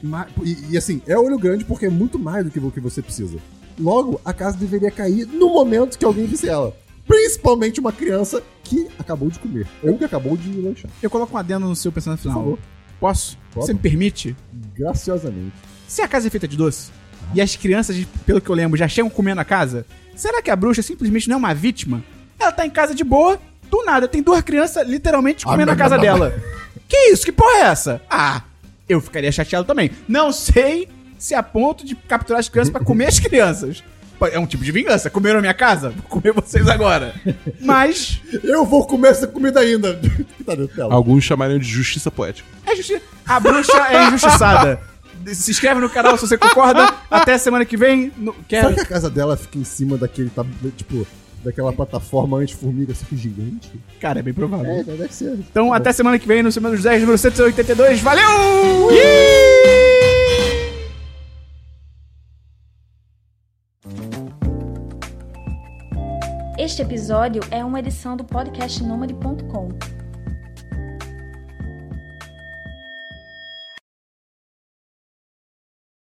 E, e, assim, é olho grande porque é muito mais do que o que você precisa. Logo, a casa deveria cair no momento que alguém visse ela. Principalmente uma criança que acabou de comer. Ou que acabou de lanchar. Eu coloco um adendo no seu pensamento final. favor. Posso? Pode. Você me permite? Graciosamente. Se a casa é feita de doce e as crianças, pelo que eu lembro, já chegam comendo a casa, será que a bruxa simplesmente não é uma vítima? Ela tá em casa de boa, do nada, tem duas crianças literalmente comendo a casa dela. Que isso? Que porra é essa? Ah, eu ficaria chateado também. Não sei se é a ponto de capturar as crianças pra comer as crianças. É um tipo de vingança. Comeram a minha casa? Vou comer vocês agora. Mas Eu vou comer essa comida ainda. que tá dentro dela. Alguns chamariam de justiça poética. É justi... A bruxa é injustiçada. Se inscreve no canal se você concorda. Até semana que vem. No... Quero... Será que a casa dela fica em cima daquele, tab- tipo, daquela plataforma anti-formiga, que gigante? Cara, é bem provável. É, deve ser. Então, até semana que vem no Semana dos 10, número 182. Valeu! Este episódio é uma edição do podcast Nômade.com.